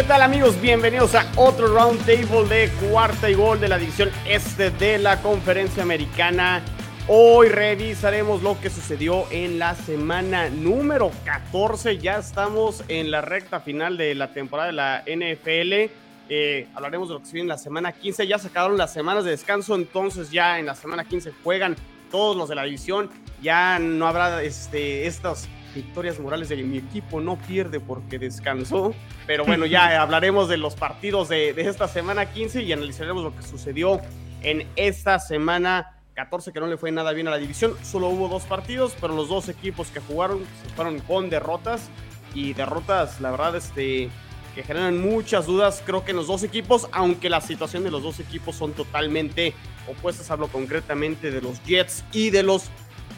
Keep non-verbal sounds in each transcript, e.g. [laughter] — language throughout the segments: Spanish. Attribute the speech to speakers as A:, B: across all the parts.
A: ¿Qué tal amigos? Bienvenidos a otro round table de cuarta y gol de la división este de la conferencia americana. Hoy revisaremos lo que sucedió en la semana número 14. Ya estamos en la recta final de la temporada de la NFL. Eh, hablaremos de lo que se viene en la semana 15. Ya sacaron las semanas de descanso, entonces ya en la semana 15 juegan todos los de la división. Ya no habrá este, estas victorias morales de mi equipo no pierde porque descansó. Pero bueno, ya [laughs] hablaremos de los partidos de, de, esta semana 15 y analizaremos lo que sucedió en esta semana 14, que no le fue nada bien a la división. Solo hubo dos partidos, pero los dos equipos que jugaron se fueron con derrotas y derrotas, la verdad, este, que generan muchas dudas, creo que en los dos equipos, aunque la situación de los dos equipos son totalmente opuestas. Hablo concretamente de los Jets y de los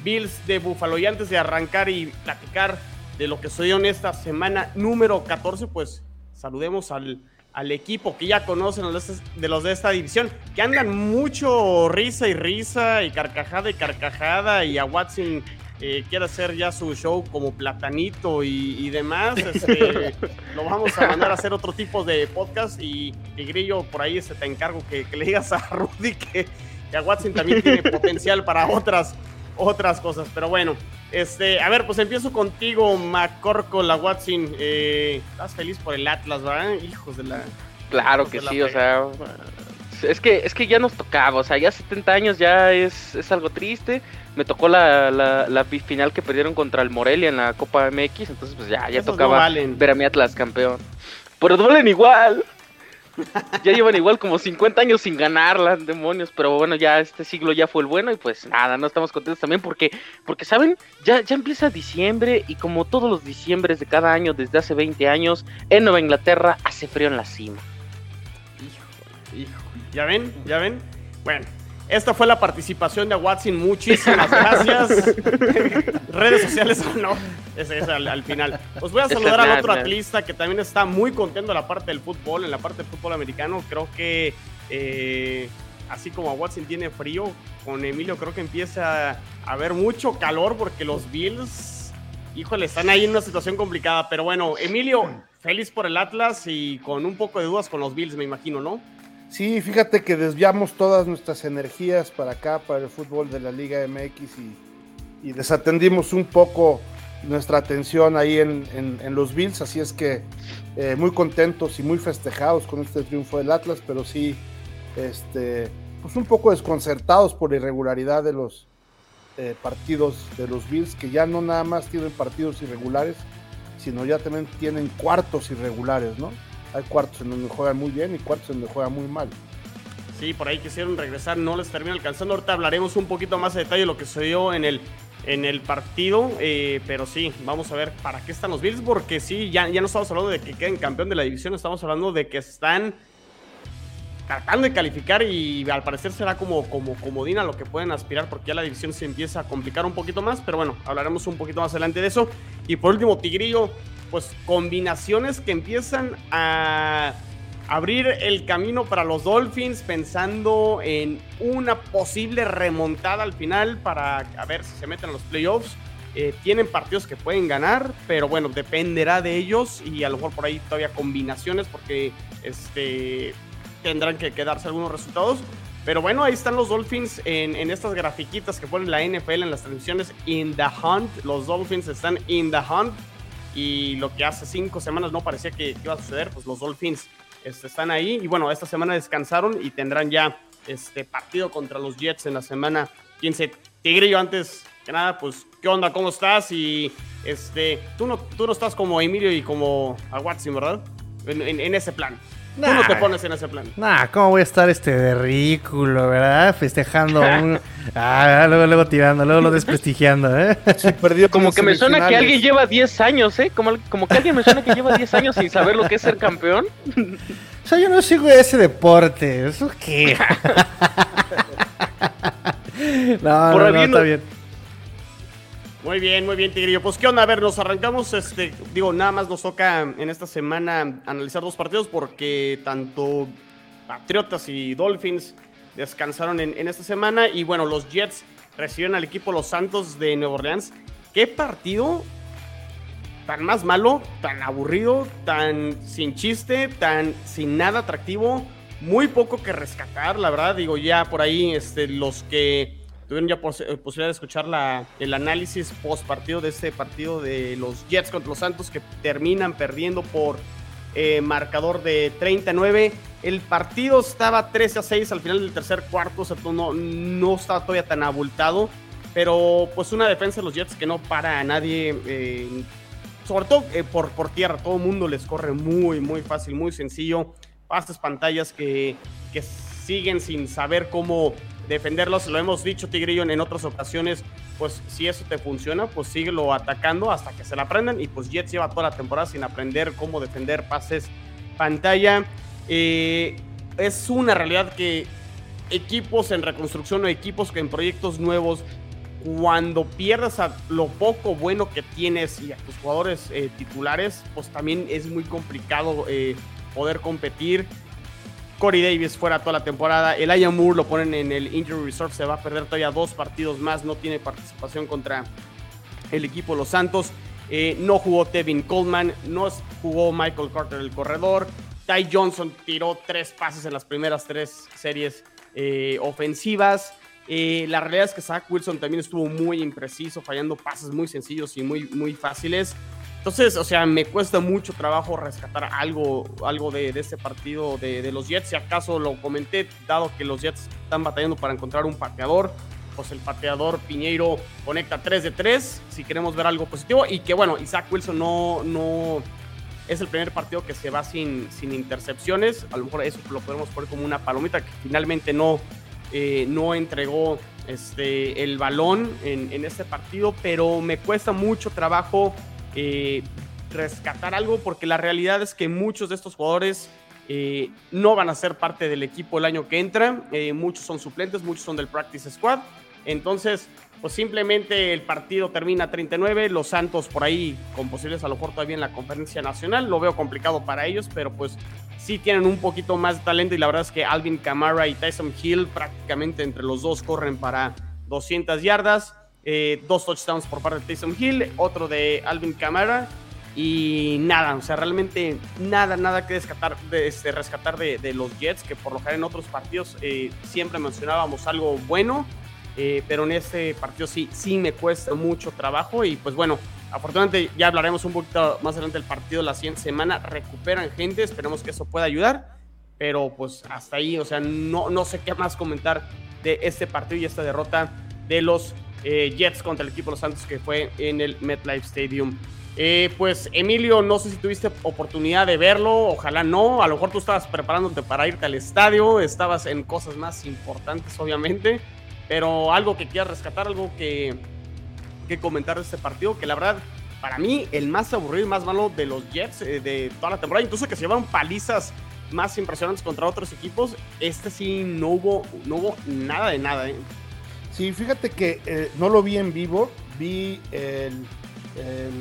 A: Bills de Buffalo. Y antes de arrancar y platicar de lo que sucedió en esta semana número 14, pues saludemos al, al equipo que ya conocen de los de esta división, que andan mucho risa y risa y carcajada y carcajada y a Watson eh, quiere hacer ya su show como platanito y, demás. Este, [laughs] lo vamos a mandar a hacer otro tipo de podcast y, Grillo, por ahí se te encargo que, le digas a [laughs] Rudy que, que a Watson también tiene potencial para otras otras cosas. Pero bueno, este, a ver, pues empiezo contigo, Macorco, la Watson. Eh, estás feliz por el Atlas, ¿verdad? Hijos de la.
B: Claro que sí, o sea. Es que, es que ya nos tocaba, o sea, ya 70 años ya es, es algo triste. Me tocó la, la, la, final que perdieron contra el Morelia en la Copa MX, entonces pues ya, ya tocaba ver a mi Atlas campeón. Pero duelen igual ya llevan igual como 50 años sin ganarla, demonios, pero bueno, ya este siglo ya fue el bueno y pues nada, no estamos contentos también porque, porque saben, ya, ya empieza diciembre y como todos los diciembres de cada año desde hace 20 años, en Nueva Inglaterra hace frío en la cima.
A: Hijo, hijo, ¿ya ven? ¿Ya ven? Bueno, esta fue la participación de Watson. Muchísimas gracias. [laughs] Redes sociales [laughs] no. Ese es al, final. Os voy a saludar al otro atlista que también está muy contento en la parte del fútbol, en la parte del fútbol americano. Creo que eh, así como a Watson tiene frío, con Emilio creo que empieza a haber mucho calor porque los Bills, híjole, están ahí en una situación complicada. Pero bueno, Emilio, feliz por el Atlas y con un poco de dudas con los Bills, me imagino, ¿no?
C: Sí, fíjate que desviamos todas nuestras energías para acá, para el fútbol de la Liga MX y, desatendimos un poco nuestra atención ahí en, los Bills, así es que eh, muy contentos y muy festejados con este triunfo del Atlas, pero sí, este, pues un poco desconcertados por la irregularidad de los eh, partidos de los Bills, que ya no nada más tienen partidos irregulares, sino ya también tienen cuartos irregulares, ¿no? Hay cuartos en donde juegan muy bien y cuartos en donde juegan muy mal.
A: Sí, por ahí quisieron regresar, no les termina alcanzando. Ahorita hablaremos un poquito más de detalle de lo que sucedió en el, en el partido. Eh, pero sí, vamos a ver para qué están los Bills, porque sí, ya, ya no estamos hablando de que queden campeón de la división, estamos hablando de que están tratando de calificar y al parecer será como, como comodín a lo que pueden aspirar porque ya la división se empieza a complicar un poquito más, pero bueno, hablaremos un poquito más adelante de eso. Y por último, Tigrillo, pues combinaciones que empiezan a abrir el camino para los Dolphins pensando en una posible remontada al final para a ver si se meten a los playoffs. Eh, tienen partidos que pueden ganar, pero bueno, dependerá de ellos y a lo mejor por ahí todavía combinaciones porque este, tendrán que quedarse algunos resultados. Pero bueno, ahí están los Dolphins en, estas grafiquitas que ponen la NFL en las transmisiones. In the hunt. Los Dolphins están in the hunt y lo que hace cinco semanas no parecía que, iba a suceder, pues los Dolphins este, están ahí y bueno, esta semana descansaron y tendrán ya este partido contra los Jets en la semana 15. Tigre, yo antes que nada, pues, ¿qué onda? ¿Cómo estás? Y este, tú no, tú no estás como Emilio y como a Watson, ¿verdad? en ese plan. Tú no te pones en ese plan.
D: Nah, ¿cómo voy a estar este de ridículo, verdad? Festejando un... Ah, luego, luego tirando, luego lo desprestigiando, ¿eh?
B: perdió como que me suena que alguien lleva 10 años, ¿eh? Como, como que alguien me suena que lleva 10 años sin saber lo que es ser campeón.
D: O sea, yo no sigo ese deporte. ¿Eso qué? [laughs] no, no, no, está bien.
A: Muy bien, muy bien, Tigrillo. Pues, ¿qué onda? A ver, nos arrancamos, este, digo, nada más nos toca en esta semana analizar dos partidos porque tanto Patriotas y Dolphins descansaron en, esta semana y bueno, los Jets reciben al equipo Los Santos de Nueva Orleans. ¿Qué partido tan más malo, tan aburrido, tan sin chiste, tan sin nada atractivo, muy poco que rescatar, la verdad, digo ya por ahí este, los que tuvieron ya eh, posibilidad de escuchar la, el análisis post partido de este partido de los Jets contra los Santos que terminan perdiendo por eh, marcador de 39. El partido estaba 13 a 6 al final del tercer cuarto, o sea, no, no estaba todavía tan abultado, pero pues una defensa de los Jets que no para a nadie, eh, sobre todo por, por tierra, todo el mundo les corre muy, muy fácil, muy sencillo, pases pantallas que, que siguen sin saber cómo defenderlos. Lo hemos dicho, Tigrillo, en otras ocasiones. Pues si eso te funciona, pues síguelo atacando hasta que se la aprendan. Y pues Jets lleva toda la temporada sin aprender cómo defender pases pantalla. Eh, es una realidad que equipos en reconstrucción o equipos que en proyectos nuevos, cuando pierdas a lo poco bueno que tienes y a tus jugadores eh, titulares, pues también es muy complicado eh, poder competir. Corey Davis fuera toda la temporada. El Aya Moore lo ponen en el Injury Reserve. Se va a perder todavía dos partidos más. No tiene participación contra el equipo Los Santos. Eh, no jugó Tevin Coleman. No jugó Michael Carter el corredor. Ty Johnson tiró tres pases en las primeras tres series eh, ofensivas. Eh, la realidad es que Zach Wilson también estuvo muy impreciso, fallando pases muy sencillos y muy, muy fáciles. Entonces, o sea, me cuesta mucho trabajo rescatar algo, algo de, este partido de, los Jets. Si acaso lo comenté, dado que los Jets están batallando para encontrar un pateador, pues el pateador Piñeiro conecta 3 de 3, si queremos ver algo positivo. Y que bueno, Isaac Wilson no, no es el primer partido que se va sin, sin intercepciones. A lo mejor eso lo podemos poner como una palomita que finalmente no, eh, no entregó este, el balón en, en este partido, pero me cuesta mucho trabajo eh, rescatar algo porque la realidad es que muchos de estos jugadores eh, no van a ser parte del equipo el año que entra. Eh, muchos son suplentes, muchos son del Practice Squad. Entonces, pues simplemente el partido termina 39. Los Santos por ahí con posibles a lo mejor todavía en la conferencia nacional. Lo veo complicado para ellos, pero pues sí tienen un poquito más de talento y la verdad es que Alvin Kamara y Tyson Hill prácticamente entre los dos corren para 200 yardas. Eh, dos touchdowns por parte de Taysom Hill, otro de Alvin Kamara y nada, o sea, realmente nada, nada que rescatar de, este, rescatar de, los Jets, que por lo general en otros partidos eh, siempre mencionábamos algo bueno, eh, pero en este partido sí, sí me cuesta mucho trabajo y pues bueno, afortunadamente ya hablaremos un poquito más adelante del partido la siguiente semana, recuperan gente, esperemos que eso pueda ayudar, pero pues hasta ahí, o sea, no, no sé qué más comentar de este partido y esta derrota de los eh, Jets contra el equipo de los Santos que fue en el MetLife Stadium. Eh, pues Emilio, no sé si tuviste oportunidad de verlo, ojalá no, a lo mejor tú estabas preparándote para irte al estadio, estabas en cosas más importantes obviamente, pero algo que quieras rescatar, algo que, que comentar de este partido, que la verdad, para mí, el más aburrido y más malo de los Jets eh, de toda la temporada, incluso que se llevaron palizas más impresionantes contra otros equipos, este sí no hubo, no hubo nada de nada. ¿eh?
C: Sí, fíjate que eh, no lo vi en vivo, vi el,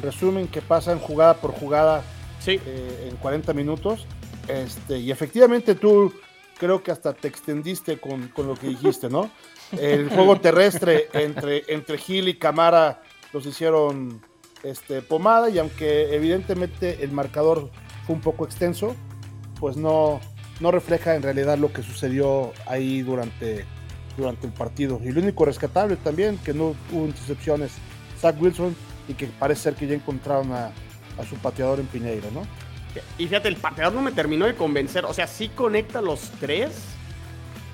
C: resumen que pasan jugada por jugada eh, en 40 minutos. Este, y efectivamente tú creo que hasta te extendiste con, lo que dijiste, ¿no? [laughs] El juego terrestre entre, entre Gil y Camara los hicieron este, pomada y aunque evidentemente el marcador fue un poco extenso, pues no, no refleja en realidad lo que sucedió ahí durante durante el partido. Y lo único rescatable también, que no hubo intercepciones, Zach Wilson, y que parece ser que ya encontraron a, su pateador en Piñeiro, ¿no?
A: Y fíjate, el pateador no me terminó de convencer. O sea, sí conecta los tres,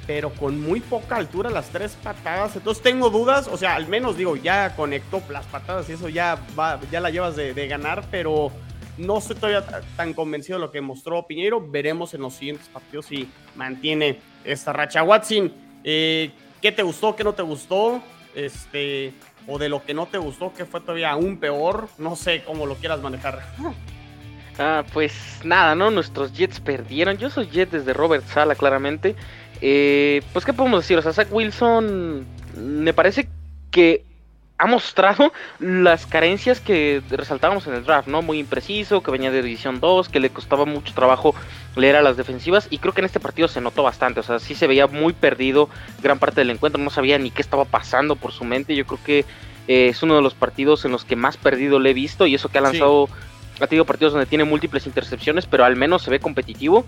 A: pero con muy poca altura las tres patadas. Entonces tengo dudas. O sea, al menos digo, ya conectó las patadas y eso ya, va, ya la llevas de, de ganar, pero no estoy todavía tan convencido de lo que mostró Piñeiro. Veremos en los siguientes partidos si mantiene esta racha. Watson, eh, ¿Qué te gustó, qué no te gustó? Este, o de lo que no te gustó, que fue todavía aún peor. No sé cómo lo quieras manejar. [laughs]
B: Ah, pues nada, ¿no? Nuestros Jets perdieron. Yo soy Jet desde Robert Sala, claramente. Eh, pues, ¿qué podemos decir? O sea, Zach Wilson me parece que ha mostrado las carencias que resaltábamos en el draft, ¿no? Muy impreciso, que venía de División 2, que le costaba mucho trabajo leer a las defensivas y creo que en este partido se notó bastante, o sea, sí se veía muy perdido gran parte del encuentro, no sabía ni qué estaba pasando por su mente, yo creo que Eh, es uno de los partidos en los que más perdido le he visto y eso que ha lanzado, ha tenido partidos donde tiene múltiples intercepciones, pero al menos se ve competitivo.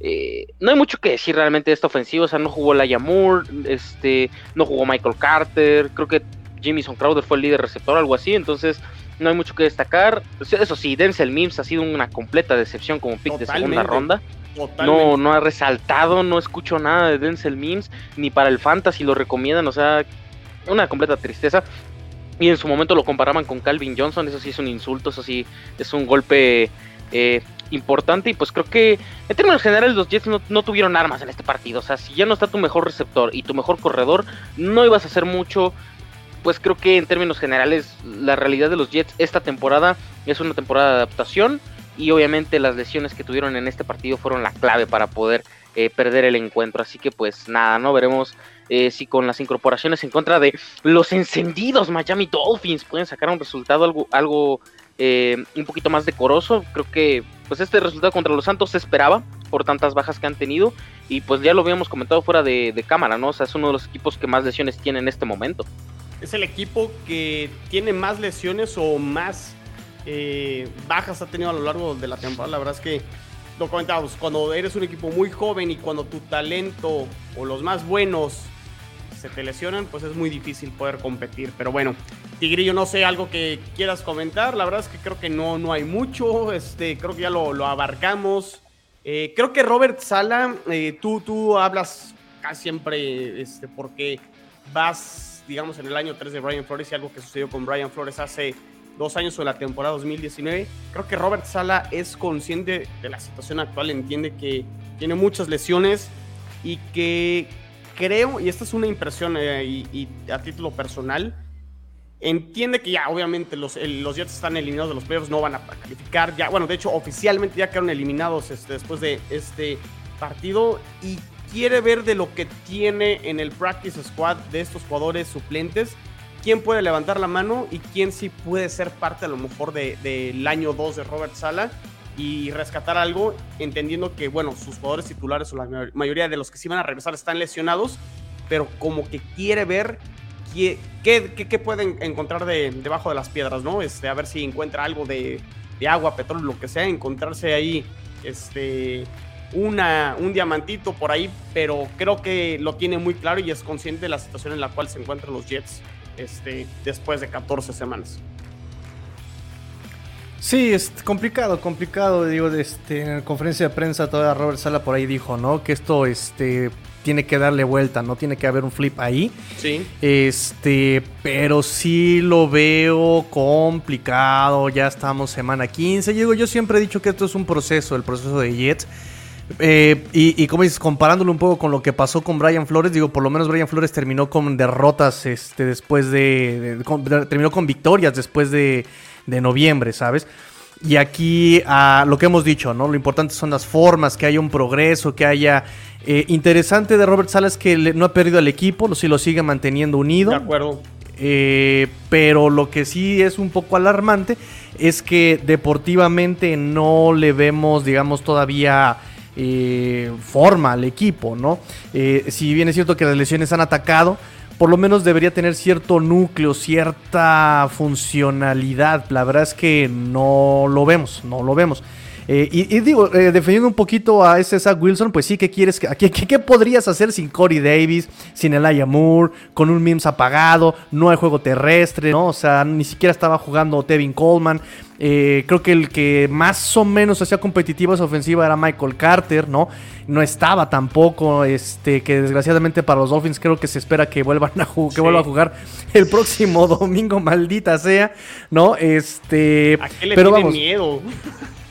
B: Eh, no hay mucho que decir realmente de esta ofensiva, o sea, no jugó Laia Moore, este, no jugó Michael Carter, creo que Jamison Crowder fue el líder receptor, algo así, entonces no hay mucho que destacar. Eso sí, Denzel Mims ha sido una completa decepción como pick de segunda ronda. No, no ha resaltado, no escucho nada de Denzel Mims, ni para el Fantasy lo recomiendan, o sea, una completa tristeza. Y en su momento lo comparaban con Calvin Johnson, eso sí es un insulto, eso sí es un golpe eh, importante. Y pues creo que en términos generales los Jets no, no, tuvieron armas en este partido. O sea, si ya no está tu mejor receptor y tu mejor corredor, no ibas a hacer mucho pues creo que en términos generales la realidad de los Jets esta temporada es una temporada de adaptación y obviamente las lesiones que tuvieron en este partido fueron la clave para poder eh, perder el encuentro. Así que pues nada, no veremos eh, si con las incorporaciones en contra de los encendidos Miami Dolphins pueden sacar un resultado algo, algo eh, un poquito más decoroso. Creo que pues este resultado contra los Santos se esperaba por tantas bajas que han tenido y pues ya lo habíamos comentado fuera de, de cámara, ¿no? O sea, es uno de los equipos que más lesiones tiene en este momento
A: es el equipo que tiene más lesiones o más eh, bajas ha tenido a lo largo de la temporada. La verdad es que lo comentábamos, cuando eres un equipo muy joven y cuando tu talento o los más buenos se te lesionan, pues es muy difícil poder competir. Pero bueno, Tigrillo, no sé, algo que quieras comentar. La verdad es que creo que no, no hay mucho. Este, creo que ya lo, abarcamos. Eh, creo que Robert Sala, eh, tú, tú hablas casi siempre este, porque vas digamos, en el año 3 de Brian Flores y algo que sucedió con Brian Flores hace dos años o en la temporada 2019. Creo que Robert Sala es consciente de la situación actual, entiende que tiene muchas lesiones y que creo, y esta es una impresión eh, y, a título personal, entiende que ya obviamente los, los Jets están eliminados de los playoffs, no van a calificar, ya, bueno, de hecho oficialmente ya quedaron eliminados este, después de este partido y quiere ver de lo que tiene en el practice squad de estos jugadores suplentes, quién puede levantar la mano y quién sí puede ser parte a lo mejor del de, año 2 de Robert Sala y rescatar algo, entendiendo que, bueno, sus jugadores titulares o la mayoría de los que sí van a regresar están lesionados, pero como que quiere ver qué, qué, pueden encontrar de, debajo de las piedras, ¿no? Este, a ver si encuentra algo de, de agua, petróleo, lo que sea, encontrarse ahí, este, una, un diamantito por ahí, pero creo que lo tiene muy claro y es consciente de la situación en la cual se encuentran los Jets este, después de 14 semanas.
D: Sí, es complicado, complicado. Digo, este, en la conferencia de prensa todavía Robert Sala por ahí dijo, ¿no? Que esto este, tiene que darle vuelta, ¿no? Tiene que haber un flip ahí.
A: Sí.
D: Este, pero sí lo veo complicado. Ya estamos semana 15. Digo, yo siempre he dicho que esto es un proceso, el proceso de Jets. Eh, y, como dices, comparándolo un poco con lo que pasó con Brian Flores, digo, por lo menos Brian Flores terminó con derrotas este, después de, terminó con victorias después de, noviembre, ¿sabes? Y aquí a lo que hemos dicho, ¿no? Lo importante son las formas, que haya un progreso, que haya... Eh, interesante de Robert Salas que no ha perdido al equipo, lo, si lo sigue manteniendo unido.
A: De acuerdo.
D: Eh, pero lo que sí es un poco alarmante es que deportivamente no le vemos, digamos, todavía eh, forma al equipo, ¿no? Eh, si bien es cierto que las lesiones han atacado, por lo menos debería tener cierto núcleo, cierta funcionalidad. La verdad es que no lo vemos, no lo vemos. Eh, y, digo, eh, defendiendo un poquito a ese Zach Wilson, pues sí, ¿qué quieres? ¿Qué, qué, podrías hacer sin Corey Davis, sin Elijah Moore, con un Mims apagado? No hay juego terrestre, ¿no? O sea, ni siquiera estaba jugando Tevin Coleman. Eh, creo que el que más o menos hacía competitiva esa ofensiva era Michael Carter, ¿no? No estaba tampoco, este, que desgraciadamente para los Dolphins creo que se espera que vuelvan a, que vuelva a jugar el próximo [laughs] domingo, maldita sea, ¿no? Este,
A: ¿A qué le pero vamos, miedo? [laughs]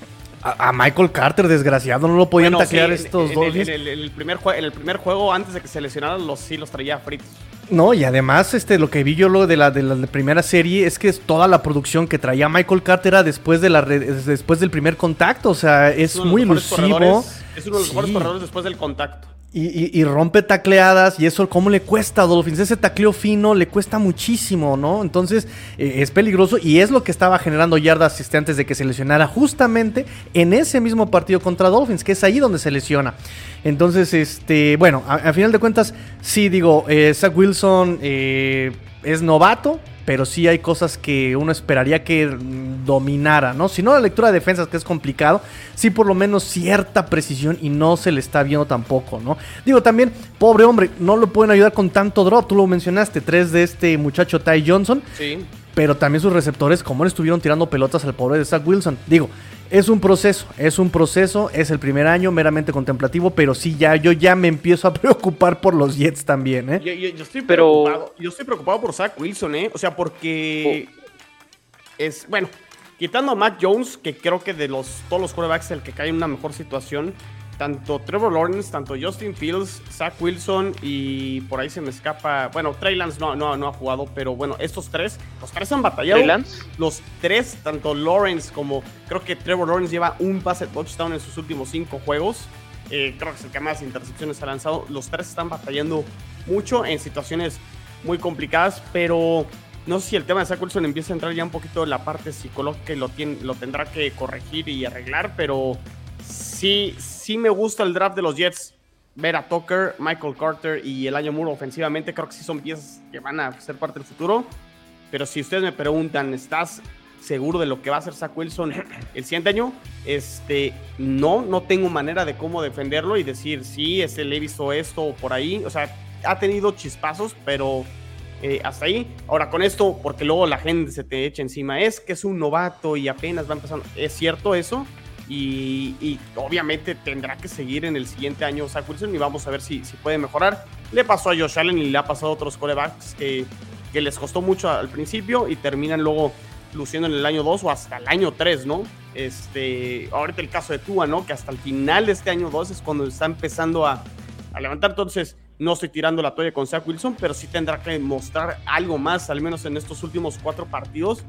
D: A, Michael Carter, desgraciado, no lo podían taclear estos dos.
A: En, el, primer en el primer juego, antes de que se lesionaran, los, sí los traía fritos.
D: No, y además, este, lo que vi yo lo de la, de la primera serie es que toda la producción que traía Michael Carter era después, de la, después del primer contacto. O sea, es, muy ilusivo.
A: Es uno de los mejores corredores después del contacto.
D: Y, rompe tacleadas y eso, ¿cómo le cuesta a Dolphins? Ese tacleo fino le cuesta muchísimo, ¿no? Entonces eh, es peligroso y es lo que estaba generando yardas este, antes de que se lesionara justamente en ese mismo partido contra Dolphins, que es ahí donde se lesiona. Entonces, este, bueno, a, final de cuentas, sí digo, eh, Zach Wilson eh, es novato, pero sí hay cosas que uno esperaría que dominara, ¿no? Si no la lectura de defensas, que es complicado, sí por lo menos cierta precisión y no se le está viendo tampoco, ¿no? Digo también, pobre hombre, no lo pueden ayudar con tanto drop, tú lo mencionaste, tres de este muchacho Ty Johnson.
A: Sí.
D: Pero también sus receptores, como le estuvieron tirando pelotas al pobre de Zach Wilson. Digo, es un proceso, es un proceso, es el primer año meramente contemplativo, pero sí ya yo ya me empiezo a [laughs] preocupar por los Jets también, ¿eh?
A: Yo, yo- yo estoy preocupado. Yo estoy preocupado por Zach Wilson, ¿eh? O sea, porque es bueno, quitando a Matt Jones, que creo que de los todos los quarterbacks es el que cae en una mejor situación. Tanto Trevor Lawrence, tanto Justin Fields, Zach Wilson y por ahí se me escapa. Bueno, Trey Lance no, no, no ha jugado, pero bueno, estos tres, los tres han batallado.
B: ¿Trey Lance?
A: Los tres, tanto Lawrence como creo que Trevor Lawrence lleva un pase touchdown en sus últimos cinco juegos. Eh, creo que es el que más intercepciones ha lanzado. Los tres están batallando mucho en situaciones muy complicadas, pero no sé si el tema de Zach Wilson empieza a entrar ya un poquito en la parte psicológica y lo, tiene, lo tendrá que corregir y arreglar, pero sí, sí me gusta el draft de los Jets. Ver a Tucker, Michael Carter y el año muro ofensivamente, creo que sí son piezas que van a ser parte del futuro. Pero si ustedes me preguntan, ¿estás seguro de lo que va a hacer Zach Wilson el siguiente año? Este, no, no tengo manera de cómo defenderlo y decir, sí, este le he visto esto o por ahí. O sea, ha tenido chispazos, pero eh, hasta ahí. Ahora con esto, porque luego la gente se te echa encima, es que es un novato y apenas va empezando. ¿Es cierto eso? Y, obviamente tendrá que seguir en el siguiente año Zach Wilson y vamos a ver si, si puede mejorar. Le pasó a Josh Allen y le ha pasado a otros corebacks que, que les costó mucho al principio y terminan luego luciendo en el año 2 o hasta el año 3, ¿no? Este, ahorita el caso de Tua, ¿no? Que hasta el final de este año 2 es cuando está empezando a, a levantar. Entonces, no estoy tirando la toalla con Zach Wilson, pero sí tendrá que mostrar algo más, al menos en estos últimos cuatro partidos,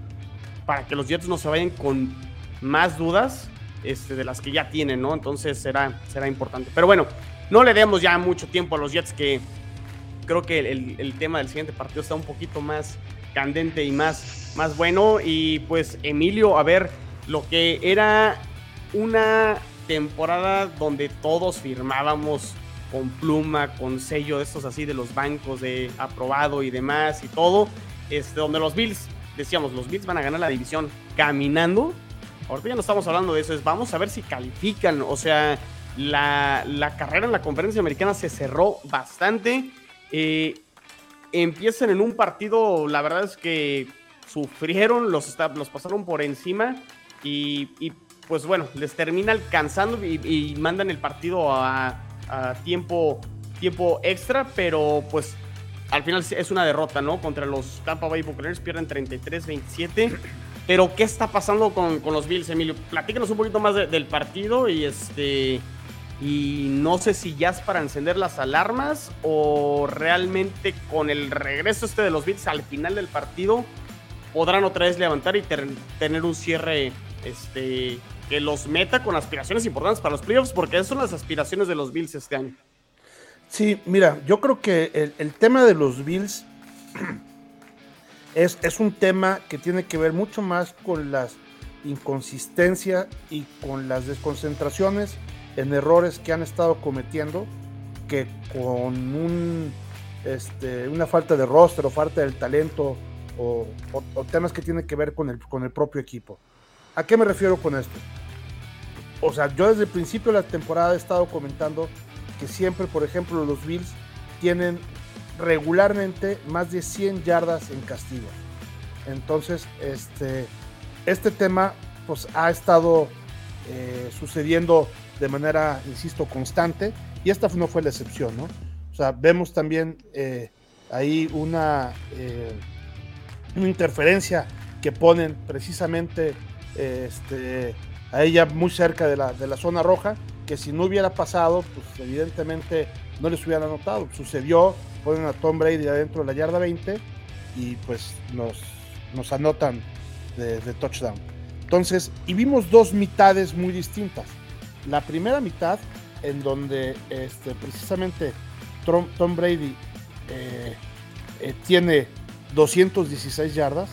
A: para que los Jets no se vayan con más dudas este, de las que ya tienen, ¿no? Entonces será, será importante. Pero bueno, no le demos ya mucho tiempo a los Jets, que creo que el, tema del siguiente partido está un poquito más candente y más, más bueno. Y pues, Emilio, a ver, lo que era una temporada donde todos firmábamos con pluma, con sello de estos así de los bancos de aprobado y demás y todo, este, donde los Bills, decíamos, los Bills van a ganar la división caminando. Ahorita ya no estamos hablando de eso, es vamos a ver si califican, o sea, la, la carrera en la conferencia americana se cerró bastante. Eh, empiezan en un partido, la verdad es que sufrieron, los, los pasaron por encima y, pues bueno, les termina alcanzando y, y mandan el partido a, a tiempo, tiempo extra, pero pues al final es una derrota, ¿no? Contra los Tampa Bay Buccaneers pierden 33-27. Pero, ¿qué está pasando con, con los Bills, Emilio? Platícanos un poquito más de- del partido y este. Y no sé si ya es para encender las alarmas o realmente con el regreso este de los Bills al final del partido podrán otra vez levantar y tener un cierre este, que los meta con aspiraciones importantes para los playoffs, porque esas son las aspiraciones de los Bills este año.
C: Sí, mira, yo creo que el tema de los Bills es, es un tema que tiene que ver mucho más con las inconsistencias y con las desconcentraciones en errores que han estado cometiendo que con un, este, una falta de roster o falta del talento o, o- o temas que tienen que ver con el, con el propio equipo. ¿A qué me refiero con esto? O sea, yo desde el principio de la temporada he estado comentando que siempre, por ejemplo, los Bills tienen regularmente más de 100 yardas en castigos. Entonces, este, este tema pues, ha estado eh, sucediendo de manera, insisto, constante y esta no fue la excepción, ¿no? O sea, vemos también eh, ahí una, eh, una interferencia que ponen precisamente este, a ella muy cerca de la, de la zona roja, que si no hubiera pasado, pues evidentemente no les hubieran anotado. Sucedió, ponen a Tom Brady adentro de la yarda 20 y pues nos, anotan de, touchdown. Entonces, y vimos dos mitades muy distintas. La primera mitad, en donde este, precisamente Tom, Tom Brady eh, eh, tiene 216 yardas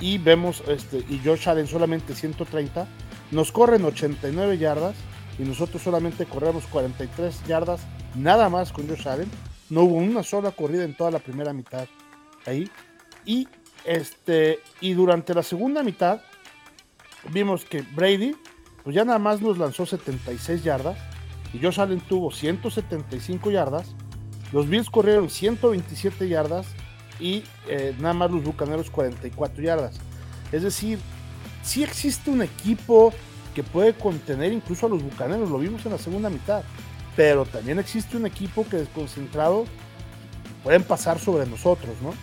C: y vemos, este, y Josh Allen solamente 130, nos corren 89 yardas y nosotros solamente corremos 43 yardas, nada más con Josh Allen. No hubo una sola corrida en toda la primera mitad ahí. Y este, y durante la segunda mitad vimos que Brady, pues ya nada más nos lanzó 76 yardas y Josh Allen tuvo 175 yardas. Los Bills corrieron 127 yardas y eh, nada más los Bucaneros 44 yardas. Es decir, sí existe un equipo que puede contener incluso a los Bucaneros, lo vimos en la segunda mitad, pero también existe un equipo que desconcentrado pueden pasar sobre nosotros, ¿no?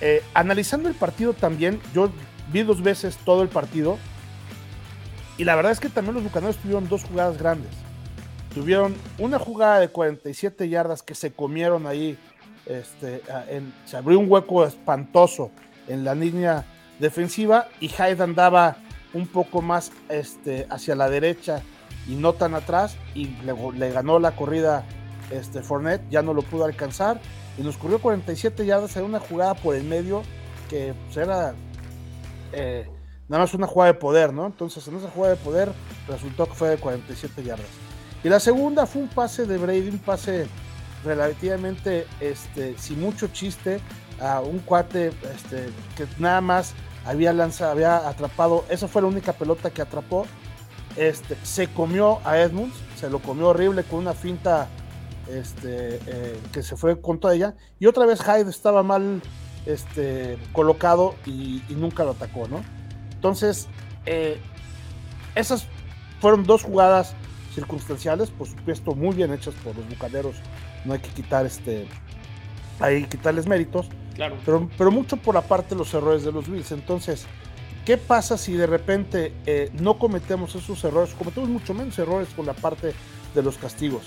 C: Eh, analizando el partido también, yo vi dos veces todo el partido y la verdad es que también los Bucaneros tuvieron dos jugadas grandes. Tuvieron una jugada de 47 yardas que se comieron ahí, este, se abrió un hueco espantoso en la línea defensiva y Hyde andaba un poco más este, hacia la derecha y no tan atrás y le, ganó la corrida este, Fournette, ya no lo pudo alcanzar y nos corrió 47 yardas en una jugada por el medio que pues, era eh, nada más una jugada de poder, ¿no? Entonces en esa jugada de poder resultó que fue de 47 yardas. Y la segunda fue un pase de Brady, un pase relativamente este, sin mucho chiste a un cuate este, que nada más había lanzado, había atrapado, esa fue la única pelota que atrapó. Este, se comió a Edmunds, se lo comió horrible con una finta este, eh, que se fue con toda ella. Y otra vez Hyde estaba mal este, colocado y, nunca lo atacó, ¿no? Entonces, eh, esas fueron dos jugadas circunstanciales, por supuesto, muy bien hechas por los bucaneros. No hay que quitar este, hay que quitarles méritos.
A: Claro.
C: Pero, pero mucho por aparte los errores de los Bills. Entonces, ¿qué pasa si de repente eh, no cometemos esos errores? Cometemos mucho menos errores por la parte de los castigos.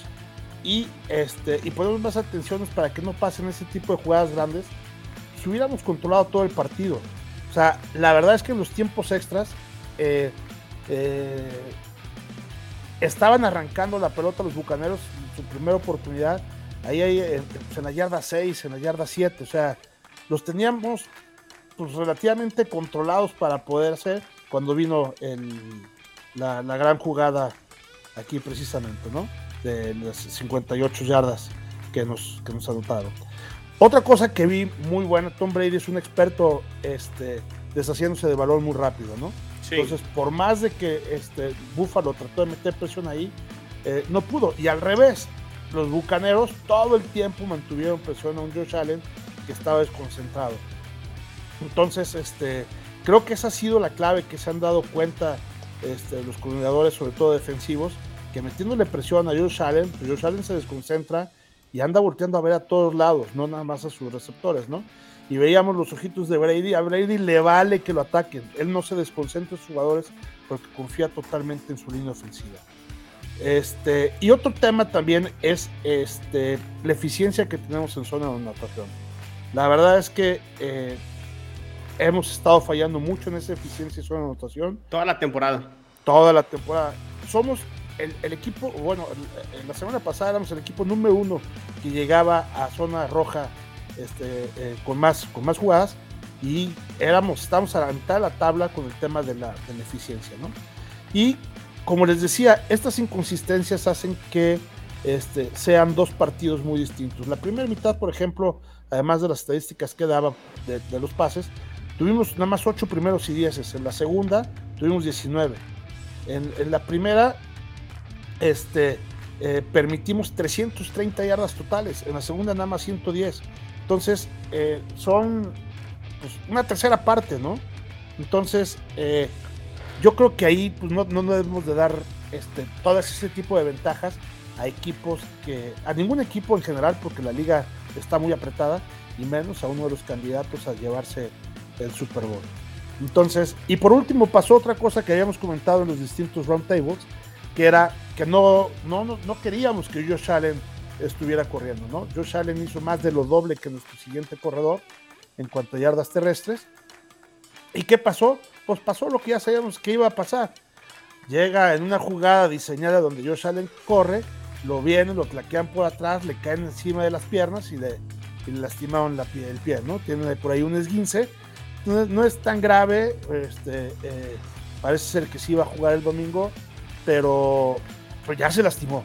C: Y, este, y ponemos más atenciones para que no pasen ese tipo de jugadas grandes. Si hubiéramos controlado todo el partido. O sea, la verdad es que en los tiempos extras eh, eh, estaban arrancando la pelota los bucaneros en su primera oportunidad. Ahí, ahí en la yarda 6, en la yarda 7. O sea, los teníamos pues, relativamente controlados para poder hacer cuando vino la, gran jugada aquí precisamente, ¿no? De las 58 yardas que nos, que nos anotaron. Otra cosa que vi muy buena, Tom Brady es un experto este, deshaciéndose de balón muy rápido, ¿no? Entonces, por más de que este, Buffalo trató de meter presión ahí, eh, no pudo. Y al revés, los Bucaneros todo el tiempo mantuvieron presión a un Josh Allen que estaba desconcentrado. Entonces, este, creo que esa ha sido la clave que se han dado cuenta este, los coordinadores, sobre todo defensivos, que metiéndole presión a Josh Allen, pues Josh Allen se desconcentra y anda volteando a ver a todos lados, no nada más a sus receptores, ¿no? Y veíamos los ojitos de Brady, a Brady le vale que lo ataquen, él no se desconcentra en sus jugadores porque confía totalmente en su línea ofensiva. Este, y otro tema también es este, la eficiencia que tenemos en zona de anotación. La verdad es que eh, hemos estado fallando mucho en esa eficiencia en zona de anotación.
A: Toda la temporada.
C: Toda la temporada. Somos el, equipo, bueno, en la semana pasada éramos el equipo número uno que llegaba a zona roja este, eh, con, más, con más jugadas y éramos, estábamos a la mitad de la tabla con el tema de la, de la eficiencia, ¿no? Y como les decía, estas inconsistencias hacen que este, sean dos partidos muy distintos. La primera mitad, por ejemplo, además de las estadísticas que daba de, los pases, tuvimos nada más 8 primeros y 10. En la segunda tuvimos 19. En, la primera este, eh, permitimos 330 yardas totales. En la segunda nada más 110. Entonces, eh, son pues, una tercera parte, ¿no? Entonces, eh, yo creo que ahí pues, no, no debemos de dar este, todo ese tipo de ventajas a equipos que, a ningún equipo en general, porque la liga está muy apretada, y menos a uno de los candidatos a llevarse el Super Bowl. Entonces, y por último pasó otra cosa que habíamos comentado en los distintos roundtables, que era que no, no, no, queríamos que Josh Allen estuviera corriendo, ¿no? Josh Allen hizo más de lo doble que nuestro siguiente corredor en cuanto a yardas terrestres. ¿Y qué pasó? pues pasó lo que ya sabíamos que iba a pasar. Llega en una jugada diseñada donde Josh Allen corre, lo vienen, lo claquean por atrás, le caen encima de las piernas y le, lastimaron la pie, el pie, ¿no? Tiene por ahí un esguince. No, es tan grave, este, eh, parece ser que sí iba a jugar el domingo, pero ya se lastimó.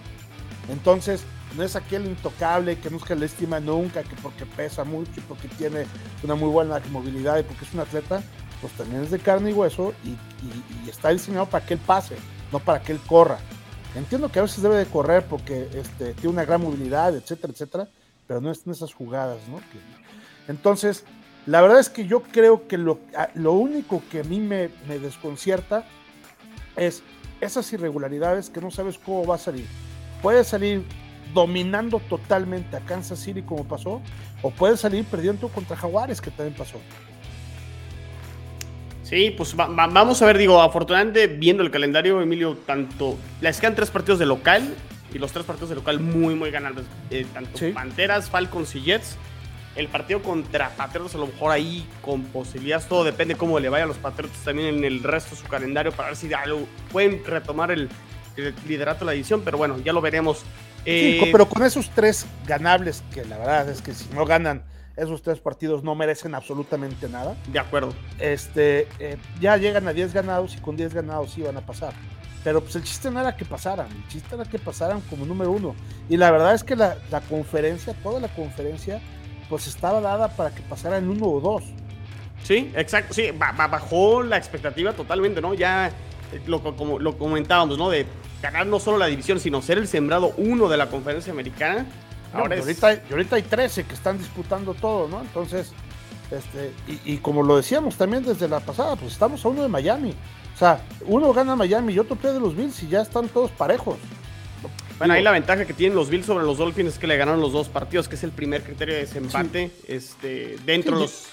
C: Entonces, no es aquel intocable que se le estima nunca, que porque pesa mucho y porque tiene una muy buena movilidad y porque es un atleta, pues también es de carne y hueso y, está diseñado para que él pase, no para que él corra. Entiendo que a veces debe de correr porque este, tiene una gran movilidad, etcétera, etcétera, pero no es en esas jugadas, ¿no? entonces, la verdad es que yo creo que lo, lo único que a mí me, me desconcierta es esas irregularidades que no sabes cómo va a salir. Puede salir dominando totalmente a Kansas City como pasó, o puede salir perdiendo contra Jaguares, que también pasó.
A: Sí, pues vamos a ver, digo, afortunadamente viendo el calendario, Emilio, tanto les quedan tres partidos de local y los tres partidos de local muy, muy ganables, eh, tanto Panteras, Falcons y Jets. El partido contra Patriotas a lo mejor ahí con posibilidades, todo depende cómo le vaya a los Patriotas también en el resto de su calendario para ver si pueden retomar el, liderato de la edición, pero bueno, ya lo veremos.
C: Eh, pero con esos tres ganables, que la verdad es que si no ganan esos tres partidos no merecen absolutamente nada.
A: De acuerdo.
C: Este, eh, ya llegan a 10 ganados y con 10 ganados sí van a pasar. Pero pues el chiste no era que pasaran, el chiste era que pasaran como número uno. Y la verdad es que la, la conferencia, toda la conferencia, pues estaba dada para que pasaran uno o dos.
A: Sí, exacto, sí, bajó la expectativa totalmente, ¿no? Ya eh, lo, como lo comentábamos, ¿no? De ganar no solo la división, sino ser el sembrado uno de la conferencia americana.
C: Ahora y, ahorita, ahorita hay 13 que están disputando todo, ¿no? Entonces, este, y, como lo decíamos también desde la pasada, pues estamos a uno de Miami. O sea, uno gana Miami y otro pierde los Bills y ya están todos parejos.
A: Bueno, ahí la ventaja que tienen los Bills sobre los Dolphins es que le ganaron los dos partidos, que es el primer criterio de desempate este, dentro de los.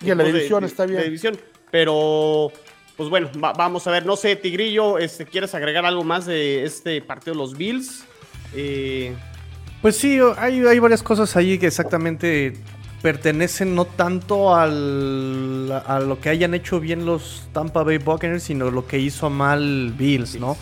C: Y en la división está bien.
A: división. Pero, pues bueno, vamos a ver. No sé, Tigrillo, este, ¿quieres agregar algo más de este partido de los Bills?
D: Eh, pues sí, hay, hay varias cosas ahí que exactamente pertenecen no tanto al, a lo que hayan hecho bien los Tampa Bay Buccaneers, sino lo que hizo mal Bills, ¿no?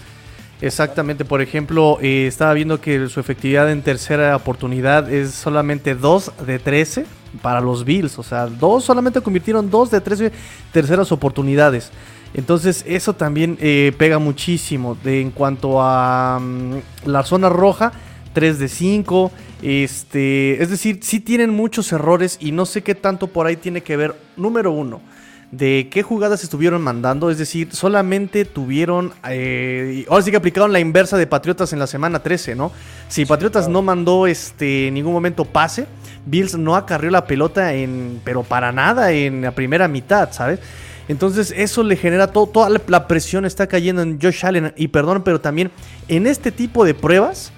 D: Exactamente, por ejemplo, eh, estaba viendo que su efectividad en tercera oportunidad es solamente 2 de 13 para los Bills, o sea, dos solamente convirtieron 2 de 13 terceras oportunidades. Entonces eso también eh, pega muchísimo en cuanto a mm, la zona roja, 3 de 5. Este, es decir, sí tienen muchos errores y no sé qué tanto por ahí tiene que ver, número uno, de qué jugadas estuvieron mandando. Es decir, solamente tuvieron. Eh, ahora sí que aplicaron la inversa de Patriotas en la semana 13, ¿no? Si Patriotas no mandó este, en ningún momento pase, Bills no acarrió la pelota en. Pero para nada en la primera mitad, ¿sabes? Entonces eso le genera todo, toda la presión está cayendo en Josh Allen. Y perdón, pero también en este tipo de pruebas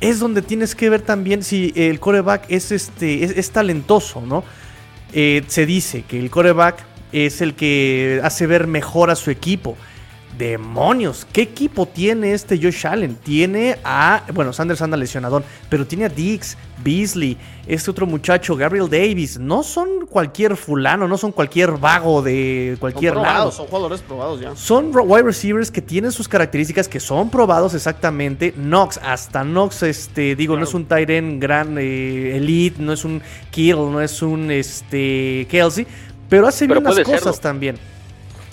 D: es donde tienes que ver también si el coreback es, este, es, talentoso, ¿no? Eh, se dice que el coreback es el que hace ver mejor a su equipo. Demonios, ¿qué equipo tiene este Josh Allen? Tiene a, bueno, Sanders anda lesionador, pero tiene a Dix, Beasley, este otro muchacho, Gabriel Davis. No son cualquier fulano, no son cualquier vago de cualquier lado.
A: Son jugadores probados ya.
D: Son wide receivers que tienen sus características, que son probados exactamente. Knox, hasta Knox, este, digo, no es un Tyren gran eh, elite, no es un Kittle, no es un este, Kelsey, pero hace bien las cosas también.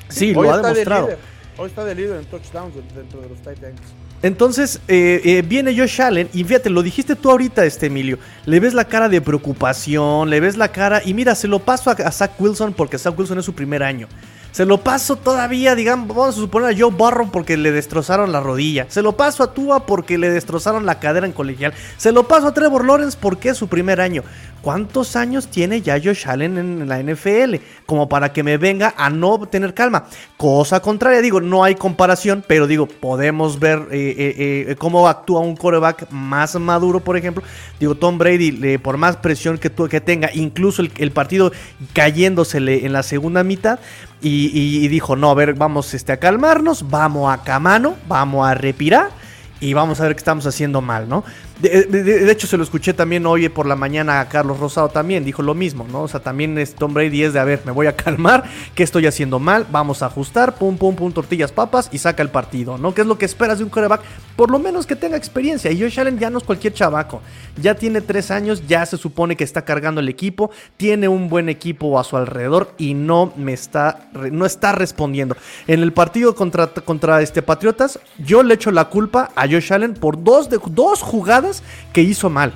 D: Sí, lo ha demostrado.
C: Hoy está de líder en touchdowns dentro de los Titans.
D: Entonces eh, eh, viene Josh Allen y fíjate, lo dijiste tú ahorita, este Emilio. Le ves la cara de preocupación, le ves la cara y mira, se lo paso a, a Zach Wilson porque Zach Wilson es su primer año. Se lo paso todavía, digamos, vamos a suponer a Joe Burrow porque le destrozaron la rodilla. Se lo paso a Tua porque le destrozaron la cadera en colegial. Se lo paso a Trevor Lawrence porque es su primer año. ¿Cuántos años tiene ya Josh Allen en la NFL? Como para que me venga a no tener calma. Cosa contraria, digo, no hay comparación, pero digo, podemos ver eh, eh, eh, cómo actúa un coreback más maduro, por ejemplo. Digo, Tom Brady, por más presión que, que tenga, incluso el, partido cayéndosele en la segunda mitad, y, dijo, no, a ver, vamos este, a calmarnos, vamos a camano, vamos a respirar y vamos a ver qué estamos haciendo mal, ¿no? De, hecho, se lo escuché también hoy por la mañana a Carlos Rosado también, dijo lo mismo, ¿no? O sea, también es Tom Brady es de, a ver, me voy a calmar, ¿qué estoy haciendo mal? Vamos a ajustar, pum, pum, pum, tortillas, papas y saca el partido, ¿no? ¿Qué es lo que esperas de un quarterback? Por lo menos que tenga experiencia. Y Josh Allen ya no es cualquier chavaco. Ya tiene tres años, ya se supone que está cargando el equipo, tiene un buen equipo a su alrededor y no me está, no está respondiendo. En el partido contra, contra este Patriotas, yo le echo la culpa a Josh Allen por dos, de, dos jugadas que hizo mal.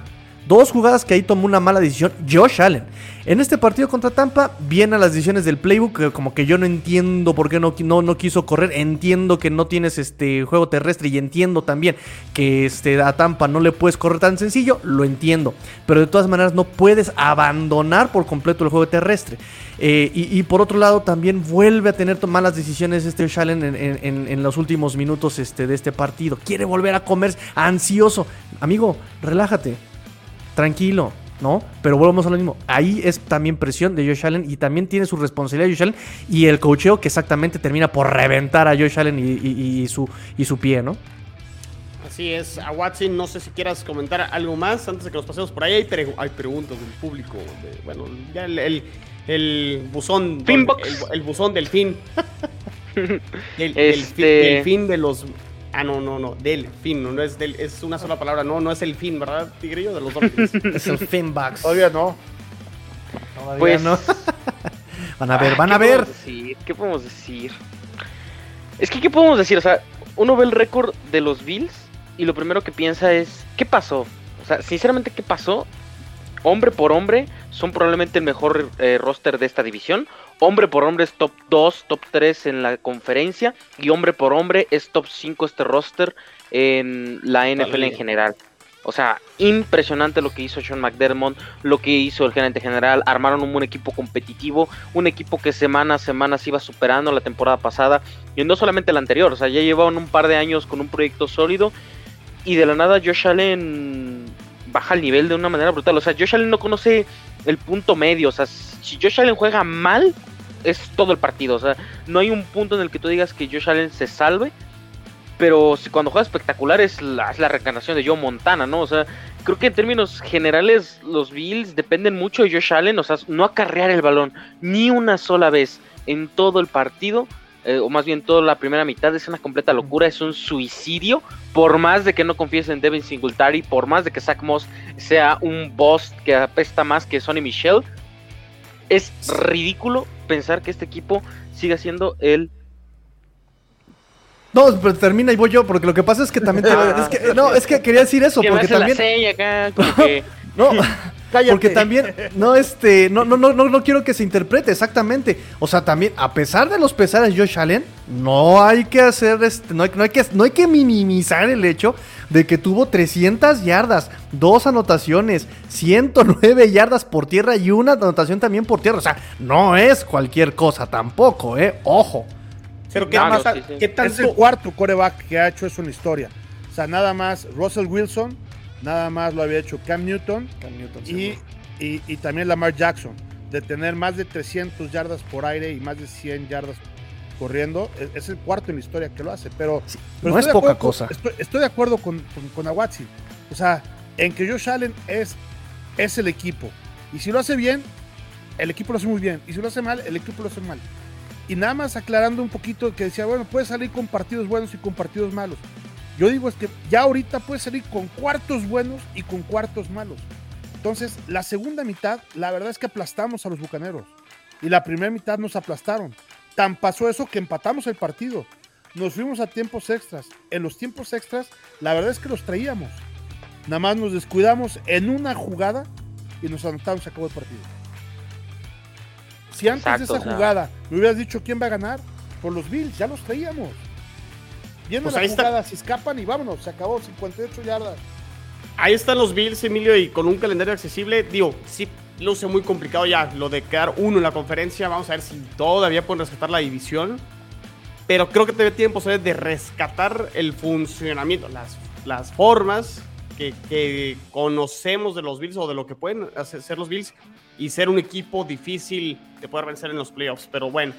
D: Dos jugadas que ahí tomó una mala decisión Josh Allen. En este partido contra Tampa vienen las decisiones del playbook, como que yo no entiendo por qué no, no, no, quiso correr, entiendo que no tienes este juego terrestre y entiendo también que este, a Tampa no le puedes correr tan sencillo, lo entiendo, pero de todas maneras no puedes abandonar por completo el juego terrestre. Eh, y, por otro lado también vuelve a tener malas decisiones este Josh Allen en, en, los últimos minutos este, de este partido. Quiere volver a comer ansioso. Amigo, relájate tranquilo, ¿no? Pero volvemos a lo mismo. Ahí es también presión de Josh Allen y también tiene su responsabilidad Josh Allen y el cocheo que exactamente termina por reventar a Josh Allen y, su, y su pie, ¿no?
A: Así es, a Watson, no sé si quieras comentar algo más antes de que nos pasemos por ahí. Hay, hay preguntas del público. bueno, ya el, el, buzón. El, buzón del fin. [laughs] este... fin de los Ah, no, no, no. Del fin, no, es del, es una sola palabra. No, no es el fin, ¿verdad, Tigrillo? De los Dolphins. [laughs]
D: es el Finbox.
C: Todavía no.
D: Todavía pues no. [laughs] van a ver, van a ver.
B: ¿Qué podemos decir? Es que, ¿qué podemos decir? O sea, uno ve el récord de los Bills y lo primero que piensa es, ¿qué pasó? O sea, sinceramente, ¿qué pasó? Hombre por hombre, son probablemente el mejor eh, roster de esta división hombre por hombre es top 2, top 3 en la conferencia y hombre por hombre es top 5 este roster en la NFL en general. O sea, impresionante lo que hizo Sean McDermott, lo que hizo el gerente general. Armaron un buen equipo competitivo, un equipo que semana a semana se iba superando la temporada pasada y no solamente la anterior. O sea, ya llevaban un par de años con un proyecto sólido y de la nada Josh Allen baja el nivel de una manera brutal. O sea, Josh Allen no conoce el punto medio. O sea, si Josh Allen juega mal, es todo el partido. O sea, no hay un punto en el que tú digas que Josh Allen se salve. Pero si cuando juega espectacular es la, es la reencarnación de Joe Montana, ¿no? O sea, creo que en términos generales los Bills dependen mucho de Josh Allen. O sea, no acarrear el balón ni una sola vez en todo el partido eh, o más bien toda la primera mitad, es una completa locura, es un suicidio, por más de que no confíes en Devin Singletary, por más de que Zach Moss sea un boss que apesta más que Sonny Michel, es ridículo pensar que este equipo siga siendo el
D: no, pero termina y voy yo, porque lo que pasa es que también no, es que quería decir eso, porque también. no, Porque también, no, este, no, no, no, no, quiero que se interprete exactamente. O sea, también, a pesar de los pesares de Josh Allen, no hay que hacer, este, no, hay, no, hay que, no hay que minimizar el hecho de que tuvo 300 yardas, dos anotaciones, 109 yardas por tierra y una anotación también por tierra. O sea, no es cualquier cosa tampoco, ¿eh? Ojo.
C: Pero ¿qué, más, ¿qué tanto? Es el cuarto coreback que ha hecho eso en la historia. O sea, nada más Russell Wilson, Nada más lo había hecho Cam Newton, y, y, también Lamar Jackson, de tener más de 300 yardas por aire y más de 100 yardas corriendo. E, es, el cuarto en la historia que lo hace, pero,
D: no es poca cosa.
C: estoy, de acuerdo con, con, Awatsi. O sea, en que Josh Allen es, es el equipo. Y si lo hace bien, el equipo lo hace muy bien. Y si lo hace mal, el equipo lo hace mal. Y nada más aclarando un poquito que decía, bueno, puede salir con partidos buenos y con partidos malos. Yo digo es que ya ahorita puede salir con cuartos buenos y con cuartos malos. Entonces, la segunda mitad, la verdad es que aplastamos a los bucaneros. Y la primera mitad nos aplastaron. Tan pasó eso que empatamos el partido. Nos fuimos a tiempos extras. En los tiempos extras, la verdad es que los traíamos. Nada más nos descuidamos en una jugada y nos anotamos y acabó el partido. Si antes de esa jugada me hubieras dicho quién va a ganar, por los Bills, ya los traíamos. Viendo pues la jugada, se escapan y vámonos, se acabó, 58 yardas.
A: Ahí están los Bills, Emilio, y con un calendario accesible, digo, sí luce muy complicado ya lo de quedar uno en la conferencia. Vamos a ver si todavía pueden rescatar la división. Pero creo que todavía tienen posibilidad de rescatar el funcionamiento, las, las formas que, conocemos de los Bills o de lo que pueden hacer ser los Bills y ser un equipo difícil de poder vencer en los playoffs. Pero bueno,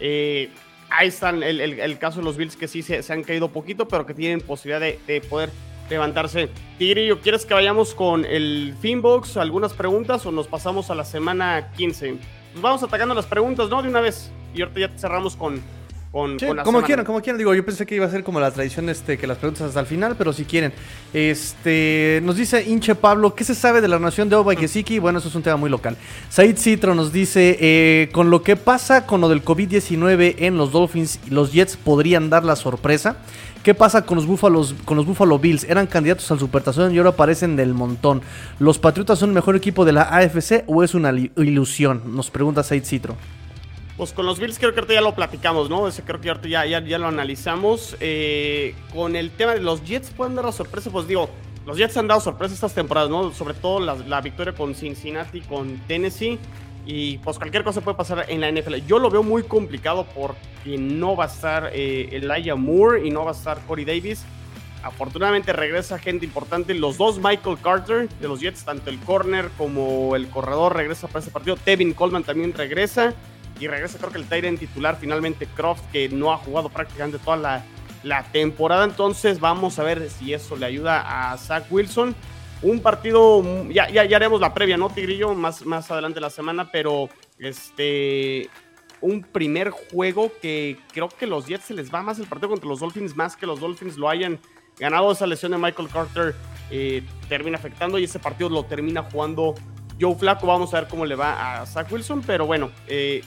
A: eh, ahí están el, caso de los Bills que sí se, han caído poquito, pero que tienen posibilidad de, poder levantarse. Tigrillo, ¿quieres que vayamos con el Finbox? ¿Algunas preguntas o nos pasamos a la semana 15? Pues vamos atacando las preguntas, ¿no? De una vez. Y ahorita ya cerramos con, con,
D: Sí,
A: con la
D: como
A: semana.
D: quieran, como quieran. Digo, yo pensé que iba a ser como la tradición este, que las preguntas hasta el final, pero si quieren. Este, nos dice Inche Pablo, ¿qué se sabe de la nación de Oba y Gesicki? Bueno, eso es un tema muy local. Said Citro nos dice, eh, con lo que pasa con lo del COVID-19 en los Dolphins, los Jets podrían dar la sorpresa. ¿Qué pasa con los Búfalos, con los Buffalo Bills? Eran candidatos al Supertazón y ahora aparecen del montón. ¿Los Patriotas son el mejor equipo de la AFC o es una ilusión? Nos pregunta Said Citro.
A: Pues con los Bills creo que ahorita ya lo platicamos, ¿no? Ese creo que ahorita ya, ya, ya lo analizamos. Eh, con el tema de los Jets, ¿pueden dar la sorpresa? Pues digo, los Jets han dado sorpresa estas temporadas, ¿no? Sobre todo la, victoria con Cincinnati, con Tennessee. Y pues cualquier cosa puede pasar en la NFL. Yo lo veo muy complicado porque no va a estar eh, Elijah Moore y no va a estar Corey Davis. Afortunadamente regresa gente importante. Los dos Michael Carter de los Jets, tanto el corner como el corredor, regresa para ese partido. Tevin Coleman también regresa. Y regresa creo que el Tyrant titular finalmente Croft, que no ha jugado prácticamente toda la, temporada. Entonces vamos a ver si eso le ayuda a Zach Wilson. Un partido, mm, ya, ya, ya haremos la previa, ¿no, Tigrillo? Más, más adelante de la semana, pero este un primer juego que creo que los Jets se les va más el partido contra los Dolphins, más que los Dolphins lo hayan ganado. Esa lesión de Michael Carter eh, termina afectando y ese partido lo termina jugando Joe Flaco. Vamos a ver cómo le va a Zach Wilson, pero bueno, eh,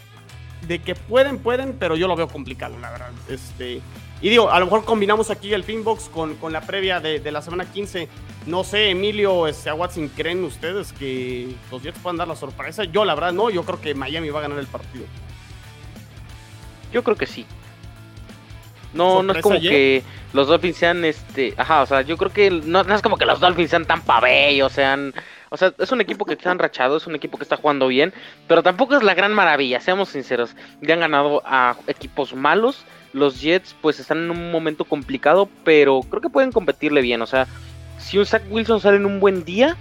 A: de que pueden, pueden, pero yo lo veo complicado, la verdad. Este, y digo, a lo mejor combinamos aquí el Pinbox con, con la previa de, de la semana 15. No sé, Emilio, este, a Watson, ¿creen ustedes que los Jets puedan dar la sorpresa? Yo, la verdad, no. Yo creo que Miami va a ganar el partido.
B: Yo creo que sí. No, no es
A: ¿Sorpresa,
B: como que los Dolphins sean este. Ajá, o sea, yo creo que no, no es como que los Dolphins sean tan pabellos, sean. O sea, es un equipo que está enrachado, es un equipo que está jugando bien, pero tampoco es la gran maravilla, seamos sinceros. Ya han ganado a equipos malos. Los Jets, pues están en un momento complicado, pero creo que pueden competirle bien. O sea, si un Zach Wilson sale en un buen día,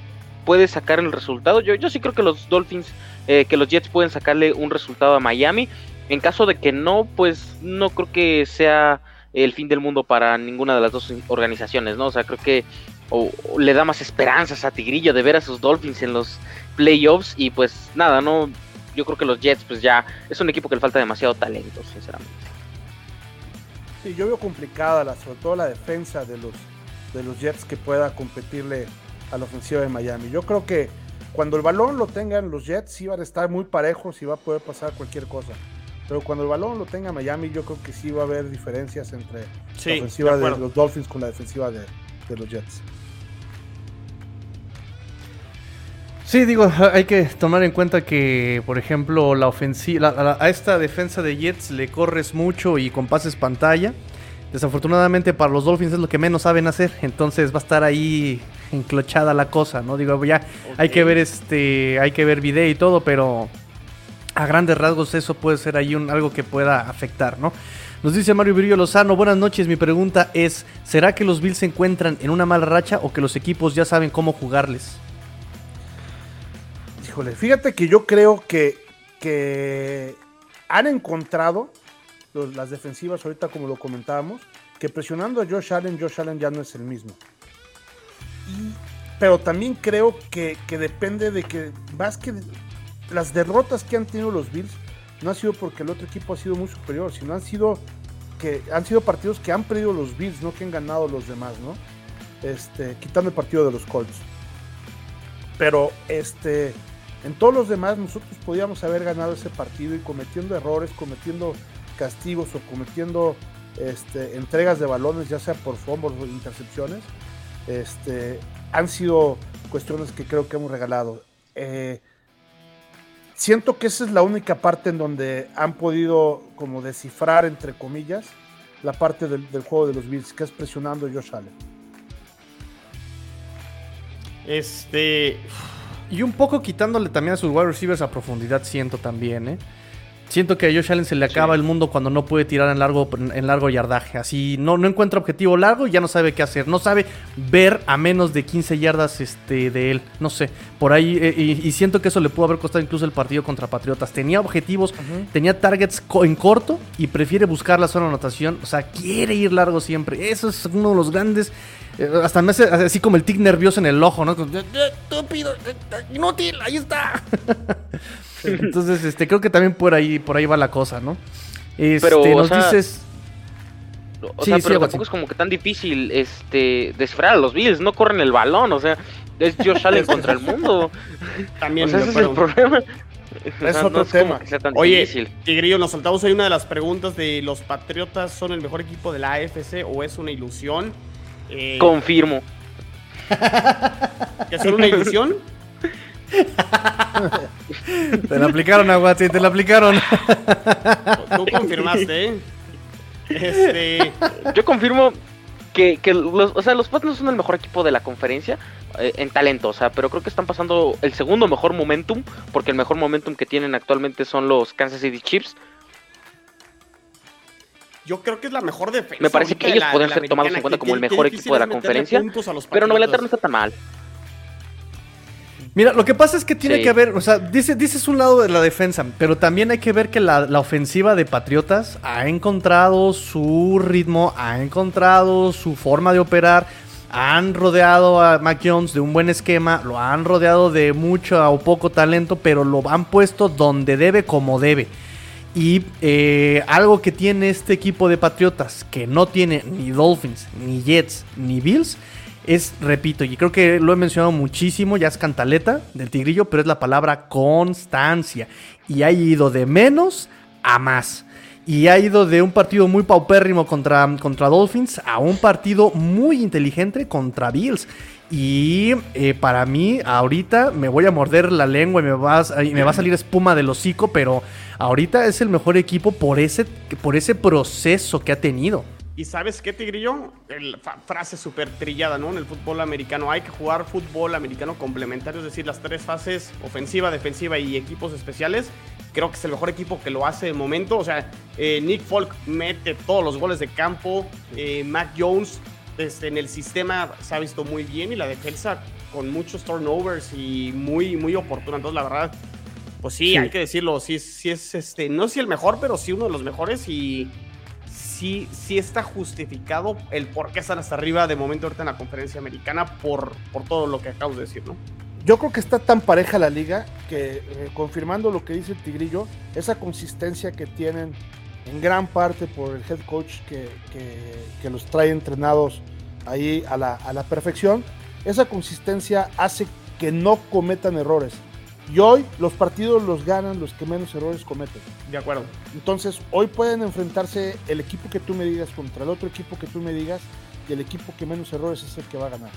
B: puede sacar el resultado. Yo, yo sí creo que los Dolphins, eh, que los Jets pueden sacarle un resultado a Miami. En caso de que no, pues no creo que sea el fin del mundo para ninguna de las dos organizaciones, ¿no? O sea, creo que o- o le da más esperanzas a Tigrillo de ver a sus Dolphins en los playoffs y pues nada, ¿no? Yo creo que los Jets pues ya es un equipo que le falta demasiado talento, sinceramente.
C: Sí, yo veo complicada, la, sobre todo la defensa de los, de los Jets que pueda competirle a la ofensiva de Miami. Yo creo que cuando el balón lo tengan los Jets, sí van a estar muy parejos y va a poder pasar cualquier cosa. Pero cuando el balón lo tenga Miami, yo creo que sí va a haber diferencias entre
A: Sí,
C: la ofensiva
A: de
C: de, los Dolphins con la defensiva de, de los Jets.
D: Sí, digo, [laughs] hay que tomar en cuenta que, por ejemplo, la ofensiva, a esta defensa de Jets le corres mucho y con pases pantalla. Desafortunadamente para los Dolphins es lo que menos saben hacer, entonces va a estar ahí enclochada la cosa, ¿no? Digo, ya hay que ver este, hay que ver video y todo, pero a grandes rasgos eso puede ser ahí un, algo que pueda afectar, ¿no? Nos dice Mario Virillo Lozano, buenas noches, mi pregunta es, ¿será que los Bills se encuentran en una mala racha o que los equipos ya saben cómo jugarles?
C: Fíjate que yo creo que, que han encontrado las defensivas, ahorita como lo comentábamos, que presionando a Josh Allen, Josh Allen ya no es el mismo. Pero también creo que, que depende de que más que las derrotas que han tenido los Bills no ha sido porque el otro equipo ha sido muy superior, sino han sido que han sido partidos que han perdido los Bills, no que han ganado los demás, ¿no? Este, quitando el partido de los Colts. Pero este, en todos los demás nosotros podíamos haber ganado ese partido y cometiendo errores, cometiendo castigos o cometiendo este, entregas de balones, ya sea por fumbles o intercepciones, este, han sido cuestiones que creo que hemos regalado. Eh, siento que esa es la única parte en donde han podido como descifrar, entre comillas, la parte del, juego de los Bills, que es presionando Josh Allen.
A: Este.
D: Y un poco quitándole también a sus wide receivers a profundidad, siento también, ¿eh? Siento que a Josh Allen se le acaba el mundo cuando no puede tirar en largo, en largo yardaje. Así no, no encuentra objetivo largo y ya no sabe qué hacer. No sabe ver a menos de 15 yardas este, de él. No sé. Por ahí. eh, y, y siento que eso le pudo haber costado incluso el partido contra Patriotas. Tenía objetivos, tenía targets co- en corto y prefiere buscar la zona de anotación. O sea, quiere ir largo siempre. Eso es uno de los grandes. Eh, hasta me hace así como el tic nervioso en el ojo, ¿no? Estúpido, inútil, ahí está. [laughs] Entonces, este, creo que también por ahí, por ahí va la cosa, ¿no? Este,
B: Pero, o
D: nos
B: sea,
D: dices.
B: O
D: Sí,
B: sea,
D: sí,
B: pero tampoco es como que tan difícil este descifrar a los Bills, no corren el balón, o sea, es Josh Allen contra el mundo. [laughs]
A: También
B: O sea, ese es el problema.
C: Es
B: O sea,
C: otro
B: es como
C: tema.
A: Oye,
B: difícil.
A: Tigrillo, nos saltamos ahí una de las preguntas de los Patriotas son el mejor equipo de la AFC o es una ilusión. Eh,
B: Confirmo.
A: ¿Que son una ilusión?
D: Te la aplicaron, Aguati, te la aplicaron.
A: Tú confirmaste, ¿eh? Este,
B: Yo confirmo que, que los, o sea, los Pats no son el mejor equipo de la conferencia eh, en talento, o sea, pero creo que están pasando el segundo mejor momentum, porque el mejor momentum que tienen actualmente son los Kansas City Chiefs.
A: Yo creo que es la mejor defensa.
B: Me parece que ellos
A: la-
B: podrían
A: de la
B: ser tomados en cuenta como el mejor equipo de la conferencia, Pero Nueva Inglaterra no está tan mal.
D: Mira, lo que pasa es que tiene
B: Sí.
D: que haber, o sea, dice, dices un lado de la defensa, pero también hay que ver que la, la ofensiva de Patriotas ha encontrado su ritmo, ha encontrado su forma de operar, han rodeado a Mac Jones de un buen esquema, lo han rodeado de mucho o poco talento, pero lo han puesto donde debe, como debe. Y eh, algo que tiene este equipo de Patriotas, que no tiene ni Dolphins, ni Jets, ni Bills, es, repito, y creo que lo he mencionado muchísimo, ya es cantaleta del tigrillo, pero es la palabra constancia. Y ha ido de menos a más. Y ha ido de un partido muy paupérrimo contra, contra Dolphins a un partido muy inteligente contra Bills. Y eh, para mí, ahorita me voy a morder la lengua y me, va a, salir espuma del hocico, pero ahorita es el mejor equipo por ese, por ese proceso que ha tenido.
A: ¿Y sabes qué, Tigrillo? El frase súper trillada, ¿no? En el fútbol americano hay que jugar fútbol americano complementario, es decir, las tres fases, ofensiva, defensiva y equipos especiales. Creo que es el mejor equipo que lo hace de momento. O sea, eh, Nick Folk mete todos los goles de campo. Eh, Mac Jones este, en el sistema se ha visto muy bien y la defensa con muchos turnovers y muy, muy oportuna. Entonces, la verdad, pues sí,
D: Sí.
A: hay que decirlo. Sí, es- sí es, este, no si el mejor, pero sí uno de los mejores y sí, sí está justificado el por qué están hasta arriba de momento ahorita en la conferencia americana por, por todo lo que acabas de decir, ¿no?
C: Yo creo que está tan pareja la liga que, eh, confirmando lo que dice el Tigrillo, esa consistencia que tienen en gran parte por el head coach que, que- que los trae entrenados ahí a la, a la perfección, esa consistencia hace que no cometan errores. Y hoy los partidos los ganan los que menos errores cometen.
A: De acuerdo.
C: Entonces, hoy pueden enfrentarse el equipo que tú me digas contra el otro equipo que tú me digas y el equipo que menos errores es el que va a ganar.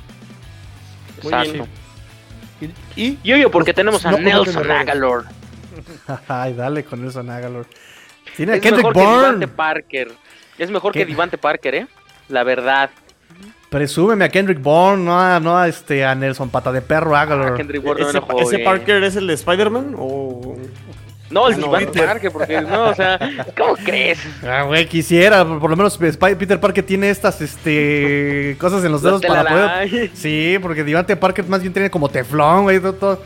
A: Muy
B: Exacto.
A: bien.
C: Y, y
B: Y obvio, porque
C: los-
B: tenemos a
C: no
B: Nelson. Agalor. [laughs]
D: Ay, dale con eso, Nagalor. Tiene a
B: Es
D: Kendrick
B: mejor que Divante
D: Bourne.
B: Parker. Es mejor
D: ¿Qué?
B: que Divante Parker, ¿eh? La verdad.
D: Presúmeme a Kendrick Bourne, no a, no a, este, a Nelson Pata de Perro Agalor.
B: Ah, Kendrick Bourne
A: ¿Ese,
B: me enojó,
A: ese. Parker es el de Spider-Man? ¿O.?
B: No, el
A: Ah, no, Peter.
B: Parker, porque no, o sea, ¿cómo crees?
D: Ah, güey, quisiera. Por, por lo menos Peter Parker tiene estas este, [laughs] cosas en los dedos para poder. Sí, porque Devante Parker más bien tiene como teflón, güey. todo- todo.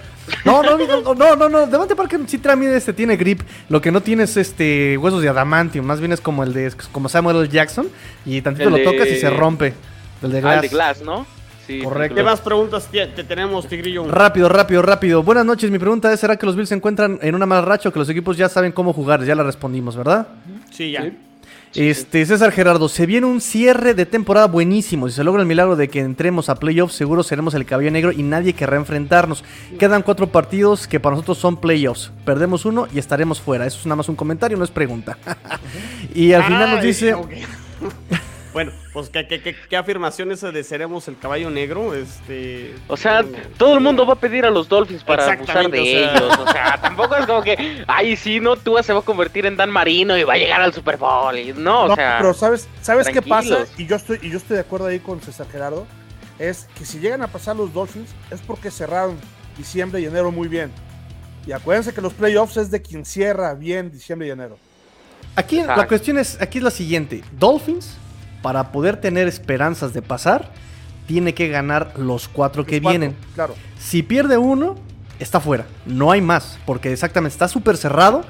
D: No, no, no, no, no, no. Devante Parker sí también este, tiene grip. Lo que no tiene es este, huesos de adamantium. Más bien es como el de como Samuel L. Jackson. Y tantito
B: El
D: lo
B: de-
D: tocas y se rompe. El de
B: Ah,
D: Glass.
B: el de Glass, ¿no? Sí,
D: Correcto.
A: ¿Qué más preguntas te, te tenemos, Tigrillo?
D: Rápido, rápido, rápido. Buenas noches. Mi pregunta es: ¿será que los Bills se encuentran en una mala racha o que los equipos ya saben cómo jugar? Ya la respondimos, ¿verdad?
A: Sí, ya.
B: Sí.
D: Este, César Gerardo, se viene un cierre de temporada buenísimo. Si se logra el milagro de que entremos a playoffs, seguro seremos el caballo negro y nadie querrá enfrentarnos. Quedan cuatro partidos que para nosotros son playoffs. Perdemos uno y estaremos fuera. Eso es nada más un comentario, no es pregunta. [laughs] y al final nos
A: Ay,
D: dice.
A: Bueno, pues ¿qué, qué, qué, qué afirmación esa de seremos el caballo negro? Este.
B: O sea, todo el mundo va a pedir a los Dolphins para abusar de
A: o sea.
B: ellos. O sea, tampoco es como que, ay, sí, no, tú se va a convertir en Dan Marino y va a llegar al Super Bowl. Y no, o
C: No,
B: sea,
C: pero ¿sabes, ¿sabes qué pasa? Y yo, estoy, y yo estoy de acuerdo ahí con César Gerardo. Es que si llegan a pasar los Dolphins es porque cerraron diciembre y enero muy bien. Y acuérdense que los playoffs es de quien cierra bien diciembre y enero.
D: Aquí la cuestión es, aquí es la siguiente. Dolphins, para poder tener esperanzas de pasar, tiene que ganar los cuatro que
C: cuatro,
D: vienen.
C: Claro.
D: Si pierde uno, está fuera. No hay más. Porque exactamente está súper cerrado.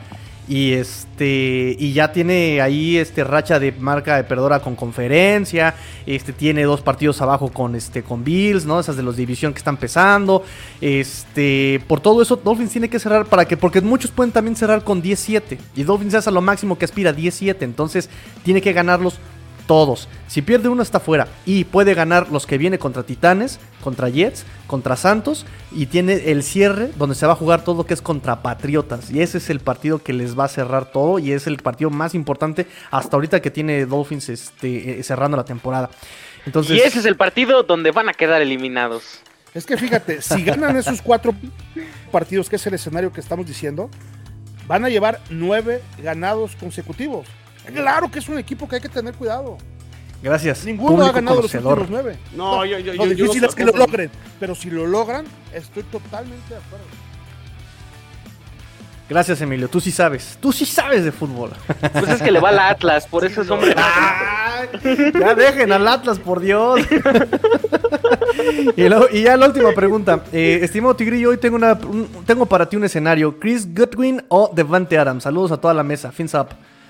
D: Y este. Y ya tiene ahí este racha de marca de perdedora con conferencia. Este tiene dos partidos abajo con este. con Bills, ¿no? Esas de los división que están empezando. Este. Por todo eso, Dolphins tiene que cerrar para que. Porque muchos pueden también cerrar con 17. Y Dolphins es a lo máximo que aspira 17. Entonces tiene que ganarlos todos. Si pierde uno está fuera. Y puede ganar los que viene contra Titanes, contra Jets, contra Santos. Y tiene el cierre donde se va a jugar todo que es contra Patriotas. Y ese es el partido que les va a cerrar todo. Y es el partido más importante hasta ahorita que tiene Dolphins este, eh, cerrando la temporada. Entonces,
B: y ese es el partido donde van a quedar eliminados.
C: Es que fíjate, si ganan [laughs] esos cuatro partidos, que es el escenario que estamos diciendo, van a llevar nueve ganados consecutivos. Claro que es un equipo que hay que tener cuidado.
D: Gracias.
C: Ninguno ha ganado los últimos nueve.
A: No, yo, yo,
C: lo
A: yo,
C: difícil
A: yo
C: es que lo logren. Pero si lo logran, estoy totalmente de acuerdo.
D: Gracias, Emilio. Tú sí sabes. Tú sí sabes de fútbol.
B: Pues es que le va al Atlas, por eso es hombre.
D: Ay, ya dejen al Atlas, por Dios. y, lo- y ya la última pregunta. Eh, estimado Tigrillo, hoy tengo, una, un- tengo para ti un escenario. ¿Chris Goodwin o Devante Adams? Saludos a toda la mesa. Fins up.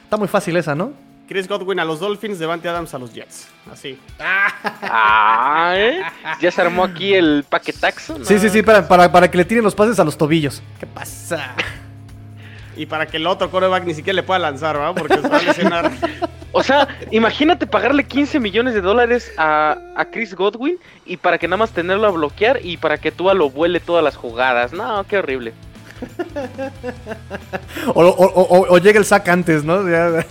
D: Está muy fácil esa, ¿no?
A: Chris Godwin a los Dolphins, Devante Adams a los Jets. Así.
B: Ah, ¿eh? Ya se armó aquí el paquetaxo.
D: Sí, sí, sí, para, para, para que le tiren los pases a los tobillos. ¿Qué pasa?
A: Y para que el otro coreback ni siquiera le pueda lanzar, ¿verdad? Porque se va a lesionar.
B: O sea, imagínate pagarle 15 millones de dólares a, a Chris Godwin y para que nada más tenerlo a bloquear y para que Tua lo vuele todas las jugadas. No, qué horrible.
D: O, o, o- o llega el sack antes, ¿no? Ya-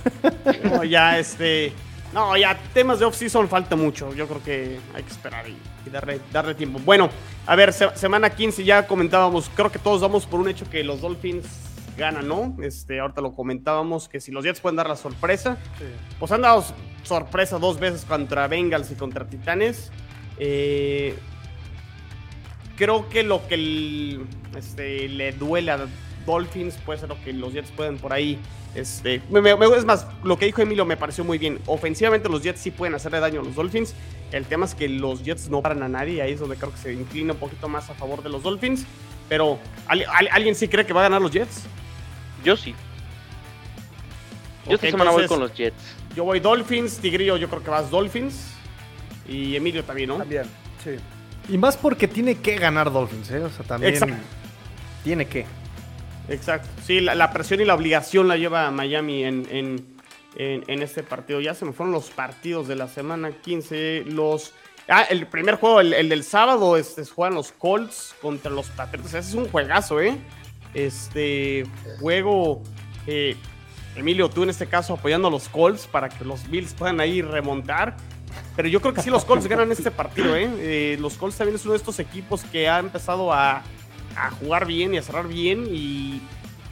A: No, ya este. No, ya temas de off-season falta mucho. Yo creo que hay que esperar y, y darle, darle tiempo. Bueno, a ver, se- semana 15 ya comentábamos. Creo que todos damos por un hecho que los Dolphins ganan, ¿no? Este, ahorita lo comentábamos que si los Jets pueden dar la sorpresa. Pues han dado sorpresa dos veces contra Bengals y contra Titanes. Eh, creo que lo que el- este, le duele a Dolphins puede ser lo que los Jets pueden por ahí. Este, me- me- es más, lo que dijo Emilio me pareció muy bien. Ofensivamente los Jets sí pueden hacerle daño a los Dolphins. El tema es que los Jets no paran a nadie. Ahí es donde creo que se inclina un poquito más a favor de los Dolphins. Pero, ¿al- al- ¿alguien sí cree que va a ganar los Jets?
B: Yo sí. Yo esta semana voy con los Jets.
A: Yo voy Dolphins, Tigrillo, yo creo que vas Dolphins. Y Emilio también, ¿no?
C: También, sí.
D: Y más porque tiene que ganar Dolphins, ¿eh? O sea, también.
A: Exacto.
D: Tiene que.
A: Exacto. Sí, la, la presión y la obligación la lleva Miami en, en, en- en este partido. Ya se me fueron los partidos de la semana 15. Los. Ah, el primer juego, el, el del sábado, este, juegan los Colts contra los Patriotas. Ese es un juegazo, ¿eh? Este juego. eh, Emilio, tú en este caso apoyando a los Colts para que los Bills puedan ahí remontar. Pero yo creo que sí los Colts ganan este partido, ¿eh? Eh, Los Colts también es uno de estos equipos que ha empezado a, a jugar bien y a cerrar bien y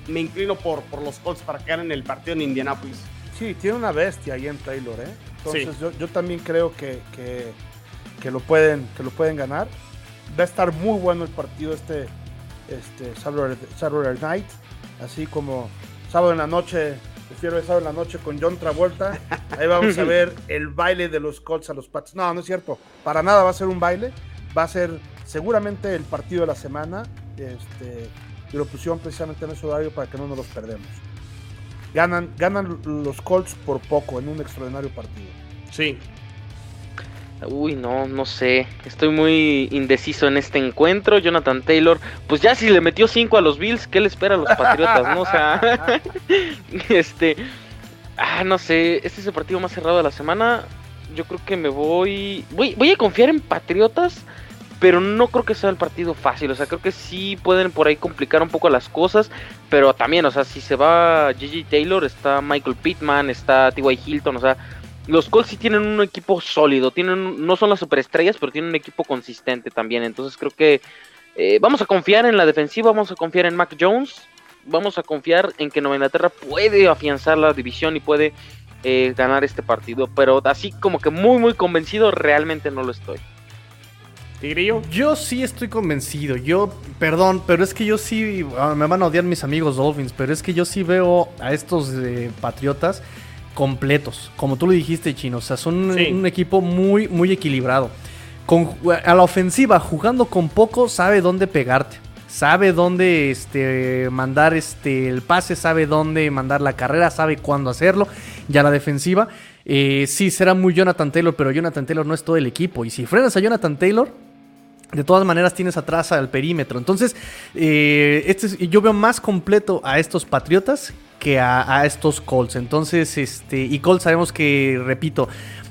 A: me inclino por, por los Colts para que ganen el partido en Indianapolis.
C: Sí, tiene una bestia ahí en Taylor, ¿eh? Entonces
A: Sí.
C: yo, yo también creo que, que, que lo pueden, que lo pueden ganar. Va a estar muy bueno el partido este, este Saturday, Saturday Night, así como sábado en la noche, prefiero sábado en la noche con John Travolta. Ahí vamos a ver [laughs] el baile de los Colts a los Pats. No, no es cierto. Para nada va a ser un baile. Va a ser seguramente el partido de la semana. Este, y lo pusieron precisamente en ese horario para que no nos los perdemos. Ganan, ganan los Colts por poco en un extraordinario partido.
A: Sí.
B: Uy, no, no sé. Estoy muy indeciso en este encuentro. Jonathan Taylor, pues ya si le metió 5 a los Bills, ¿qué le espera a los Patriotas, no? O sea, [laughs] este. Ah, no sé. Este es el partido más cerrado de la semana. Yo creo que me voy. Voy, voy a confiar en Patriotas, pero no creo que sea el partido fácil. O sea, creo que sí pueden por ahí complicar un poco las cosas. Pero también, o sea, si se va Gigi Taylor, está Michael Pittman, está T.Y. Hilton, o sea. Los Colts sí tienen un equipo sólido, tienen, no son las superestrellas, pero tienen un equipo consistente también. Entonces creo que eh, vamos a confiar en la defensiva, vamos a confiar en Mac Jones, vamos a confiar en que Nueva Inglaterra puede afianzar la división y puede eh, ganar este partido. Pero así como que muy, muy convencido, realmente no lo estoy.
A: Tigrillo.
D: Yo sí estoy convencido. Yo, perdón, pero es que yo sí. ah, me van a odiar mis amigos Dolphins, pero es que yo sí veo a estos eh, Patriotas completos. Como tú lo dijiste, Chino. O sea, son
A: Sí.
D: un equipo muy, muy equilibrado. Con, a la ofensiva, jugando con poco, sabe dónde pegarte. sabe dónde este, mandar este, el pase, sabe dónde mandar la carrera, sabe cuándo hacerlo. Ya la defensiva, eh, sí será muy Jonathan Taylor, pero Jonathan Taylor no es todo el equipo. Y si frenas a Jonathan Taylor, de todas maneras tienes atrás al perímetro. Entonces, eh, este yo veo más completo a estos Patriotas que a, estos Colts. Entonces, este, y Colts sabemos que, repito,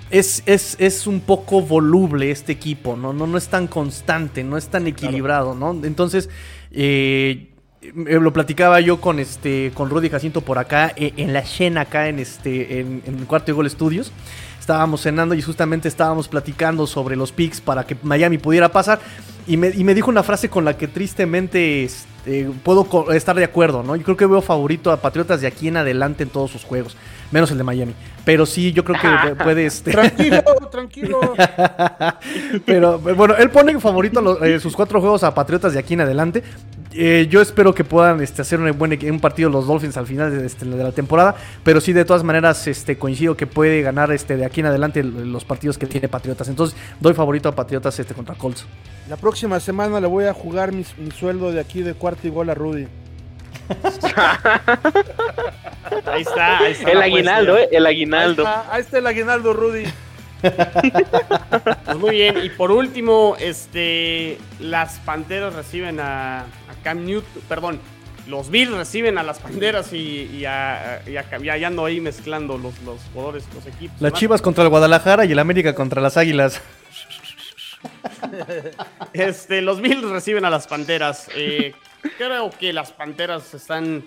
D: es, es, un poco voluble este equipo, ¿no? No, no es tan constante, no es tan equilibrado, ¿no? Entonces, eh, lo platicaba yo con este con Rudy Jacinto por acá e, en la Shena acá en este en, en el cuarto de gol estudios estábamos cenando y justamente estábamos platicando sobre los picks para que Miami pudiera pasar y me, y me dijo una frase con la que tristemente este, puedo estar de acuerdo, ¿no? Yo creo que veo favorito a Patriotas de aquí en adelante en todos sus juegos, menos el de Miami. Pero sí, yo creo que [laughs] puede... Este... [laughs]
C: Tranquilo, tranquilo.
D: Pero bueno, él pone favorito eh, sus cuatro juegos a Patriotas de aquí en adelante. Eh, yo espero que puedan este, hacer un buen un partido los Dolphins al final de, este, de, la temporada. Pero sí, de todas maneras, este, coincido que puede ganar este, de aquí en adelante los partidos que tiene Patriotas. Entonces, doy favorito a Patriotas este, contra Colts.
C: La próxima semana le voy a jugar mi, sueldo de aquí de cuarto y gol a Rudy. [laughs]
B: ahí está, ahí está. El aguinaldo, eh, el aguinaldo.
C: Ahí está, el aguinaldo, Rudy. [laughs]
A: Pues muy bien, y por último, este, las Panteras reciben a, Cam Newton, perdón, los Bills reciben a las Panteras y, y, a, y, ando ahí mezclando los, los jugadores, los equipos.
D: Las Chivas contra el Guadalajara y el América contra las Águilas. [laughs]
A: este, los Bills reciben a las Panteras. Eh, creo que las Panteras están,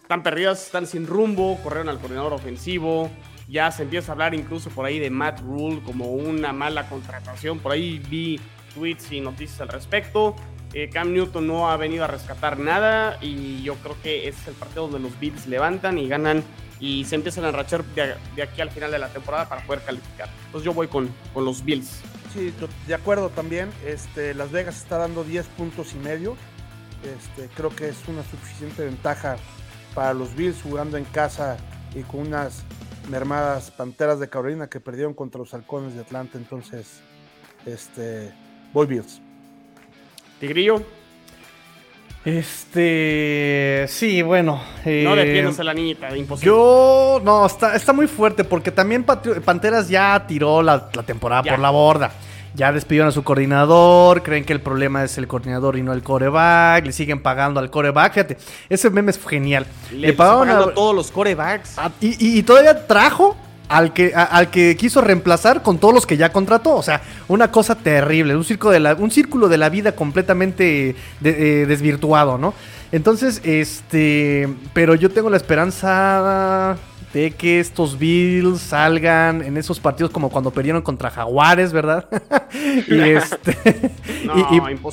A: están perdidas, están sin rumbo, corrieron al coordinador ofensivo. Ya se empieza a hablar incluso por ahí de Matt Rule como una mala contratación. Por ahí vi tweets y noticias al respecto. Eh, Cam Newton no ha venido a rescatar nada y yo creo que es el partido donde los Bills levantan y ganan y se empiezan a enrachar de, aquí al final de la temporada para poder calificar. Entonces yo voy con, con los Bills.
C: Sí, de acuerdo también. Este, Las Vegas está dando 10 puntos y medio. Este, creo que es una suficiente ventaja para los Bills jugando en casa y con unas mermadas Panteras de Carolina que perdieron contra los Halcones de Atlanta. Entonces, este, voy Bills.
A: Tigrillo.
D: Este, sí, bueno.
A: Eh, no defiendas a la niñita, imposible.
D: Yo, no, está, está muy fuerte porque también Panteras ya tiró la, temporada por la borda. Ya despidieron a su coordinador, creen que el problema es el coordinador y no el coreback, le siguen pagando al coreback. Fíjate, ese meme es genial.
A: Le, pagaron a, todos los corebacks.
D: y, y, todavía trajo al que, al que quiso reemplazar con todos los que ya contrató. O sea, una cosa terrible, un, circo de la, un círculo de la vida completamente eh, desvirtuado, ¿no? Entonces, este, pero yo tengo la esperanza de que estos Bills salgan en esos partidos como cuando perdieron contra Jaguares, ¿verdad? [laughs] y [laughs] este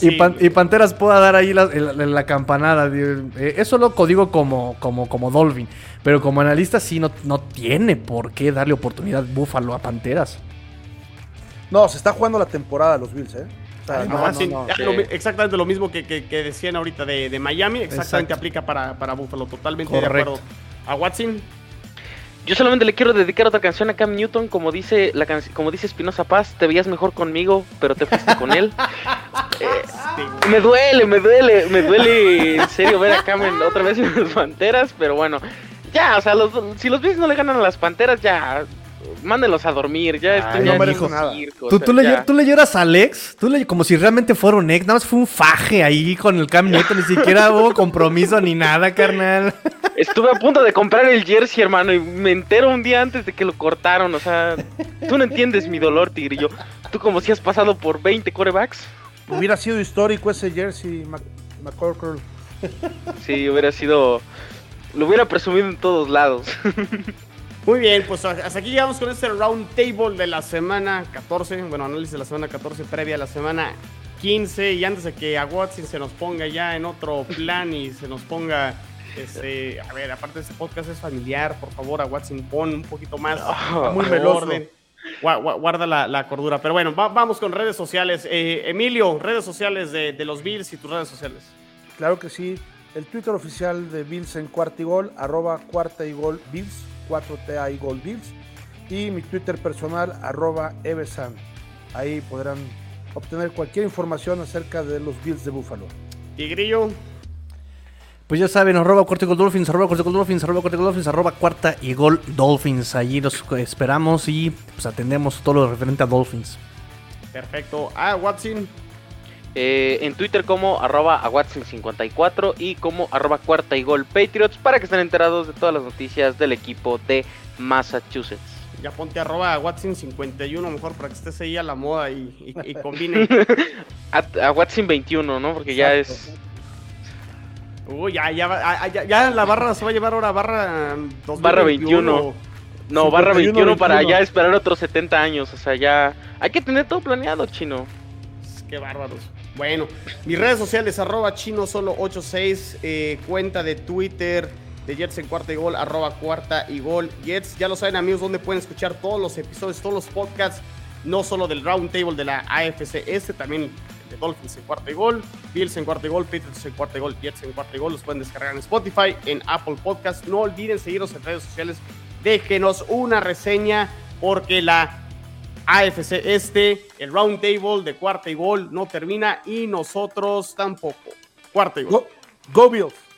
D: [laughs] y, Panteras pueda dar ahí la, campanada. Eh, eso lo digo como, como, como Dolphin. Pero como analista sí no, no tiene por qué darle oportunidad Búfalo a Panteras.
C: No, se está jugando la temporada los Bills, ¿eh?
A: exactamente lo mismo que, decían ahorita de, Miami, exactamente aplica para, para Buffalo, totalmente de acuerdo. A Watson,
B: yo solamente le quiero dedicar otra canción a Cam Newton, como dice la como dice Espinosa Paz, te veías mejor conmigo, pero te fuiste con él. [laughs] Eh, me duele, me duele, me duele en serio ver a Cam otra vez en las Panteras, pero bueno, ya, o sea, si los Bills no le ganan a las Panteras, ya mándenlos a dormir, ya estoy
D: no
B: merezco
D: nada. ¿Tú, tú, le, tú, le, lloras a Alex, tú le, como si realmente fuera un ex, nada más fue un faje ahí con el Cam Newton, ni siquiera hubo [laughs] compromiso ni nada, carnal.
B: Estuve a punto de comprar el jersey, hermano, y me entero un día antes de que lo cortaron, o sea, tú no entiendes mi dolor, tigrillo. Tú como si has pasado por 20 corebacks.
C: Hubiera sido histórico ese jersey, McCorkle.
B: Sí, hubiera sido... Lo hubiera presumido en todos lados. [laughs]
A: Muy bien, pues hasta aquí llegamos con este round table de la semana 14. Bueno, análisis de la semana 14 previa a la semana 15. Y antes de que a Watson se nos ponga ya en otro plan y se nos ponga. Este, a ver, aparte de este podcast es familiar, por favor, a Watson pon un poquito más.
C: Ah, muy veloz.
A: Guarda la, cordura. Pero bueno, vamos con redes sociales. Eh, Emilio, redes sociales de, los Bills y tus redes sociales.
C: Claro que sí. El Twitter oficial de Bills en cuarta y gol, arroba cuarta y gol Bills 4TA y Gold Bills. Y mi Twitter personal, arroba Evesan. Ahí podrán obtener cualquier información acerca de los Bills de Buffalo.
A: Tigrillo.
D: Pues ya saben, arroba cuarta y gol Dolphins, arroba cuarta y gol Dolphins, arroba cuarta y gol Dolphins, arroba cuarta y gol Dolphins. Allí los esperamos y pues atendemos todo lo referente a Dolphins.
A: Perfecto. Ah, Watson.
B: Eh, en Twitter como arroba a Watson54 y como arroba cuarta y gol Patriots para que estén enterados de todas las noticias del equipo de Massachusetts.
A: Ya ponte arroba a Watson51 mejor para que estés ahí a la moda y, y, y combine.
B: a, a Watson21, ¿no? Porque ya es...
A: Uy, ya, ya, ya, ya, ya la barra se va a llevar ahora barra 2021.
B: Barra 21. No, barra 21 para ya esperar otros 70 años. O sea, ya hay que tener todo planeado, chino.
A: Qué bárbaros. Bueno, mis redes sociales, arroba chino solo 86, eh, cuenta de Twitter de Jets en cuarta y gol, arroba cuarta y gol Jets. Ya lo saben amigos, donde pueden escuchar todos los episodios, todos los podcasts, no solo del Round Table de la AFC este, también de Dolphins en cuarta y gol, Bills en cuarta y gol, Patriots en cuarta y gol, Jets en cuarta y gol. Los pueden descargar en Spotify, en Apple Podcast. No olviden seguirnos en redes sociales. Déjenos una reseña porque la AFC este, el Round Table de cuarta y gol no termina y nosotros tampoco. Cuarta y gol.
C: Go, Bills.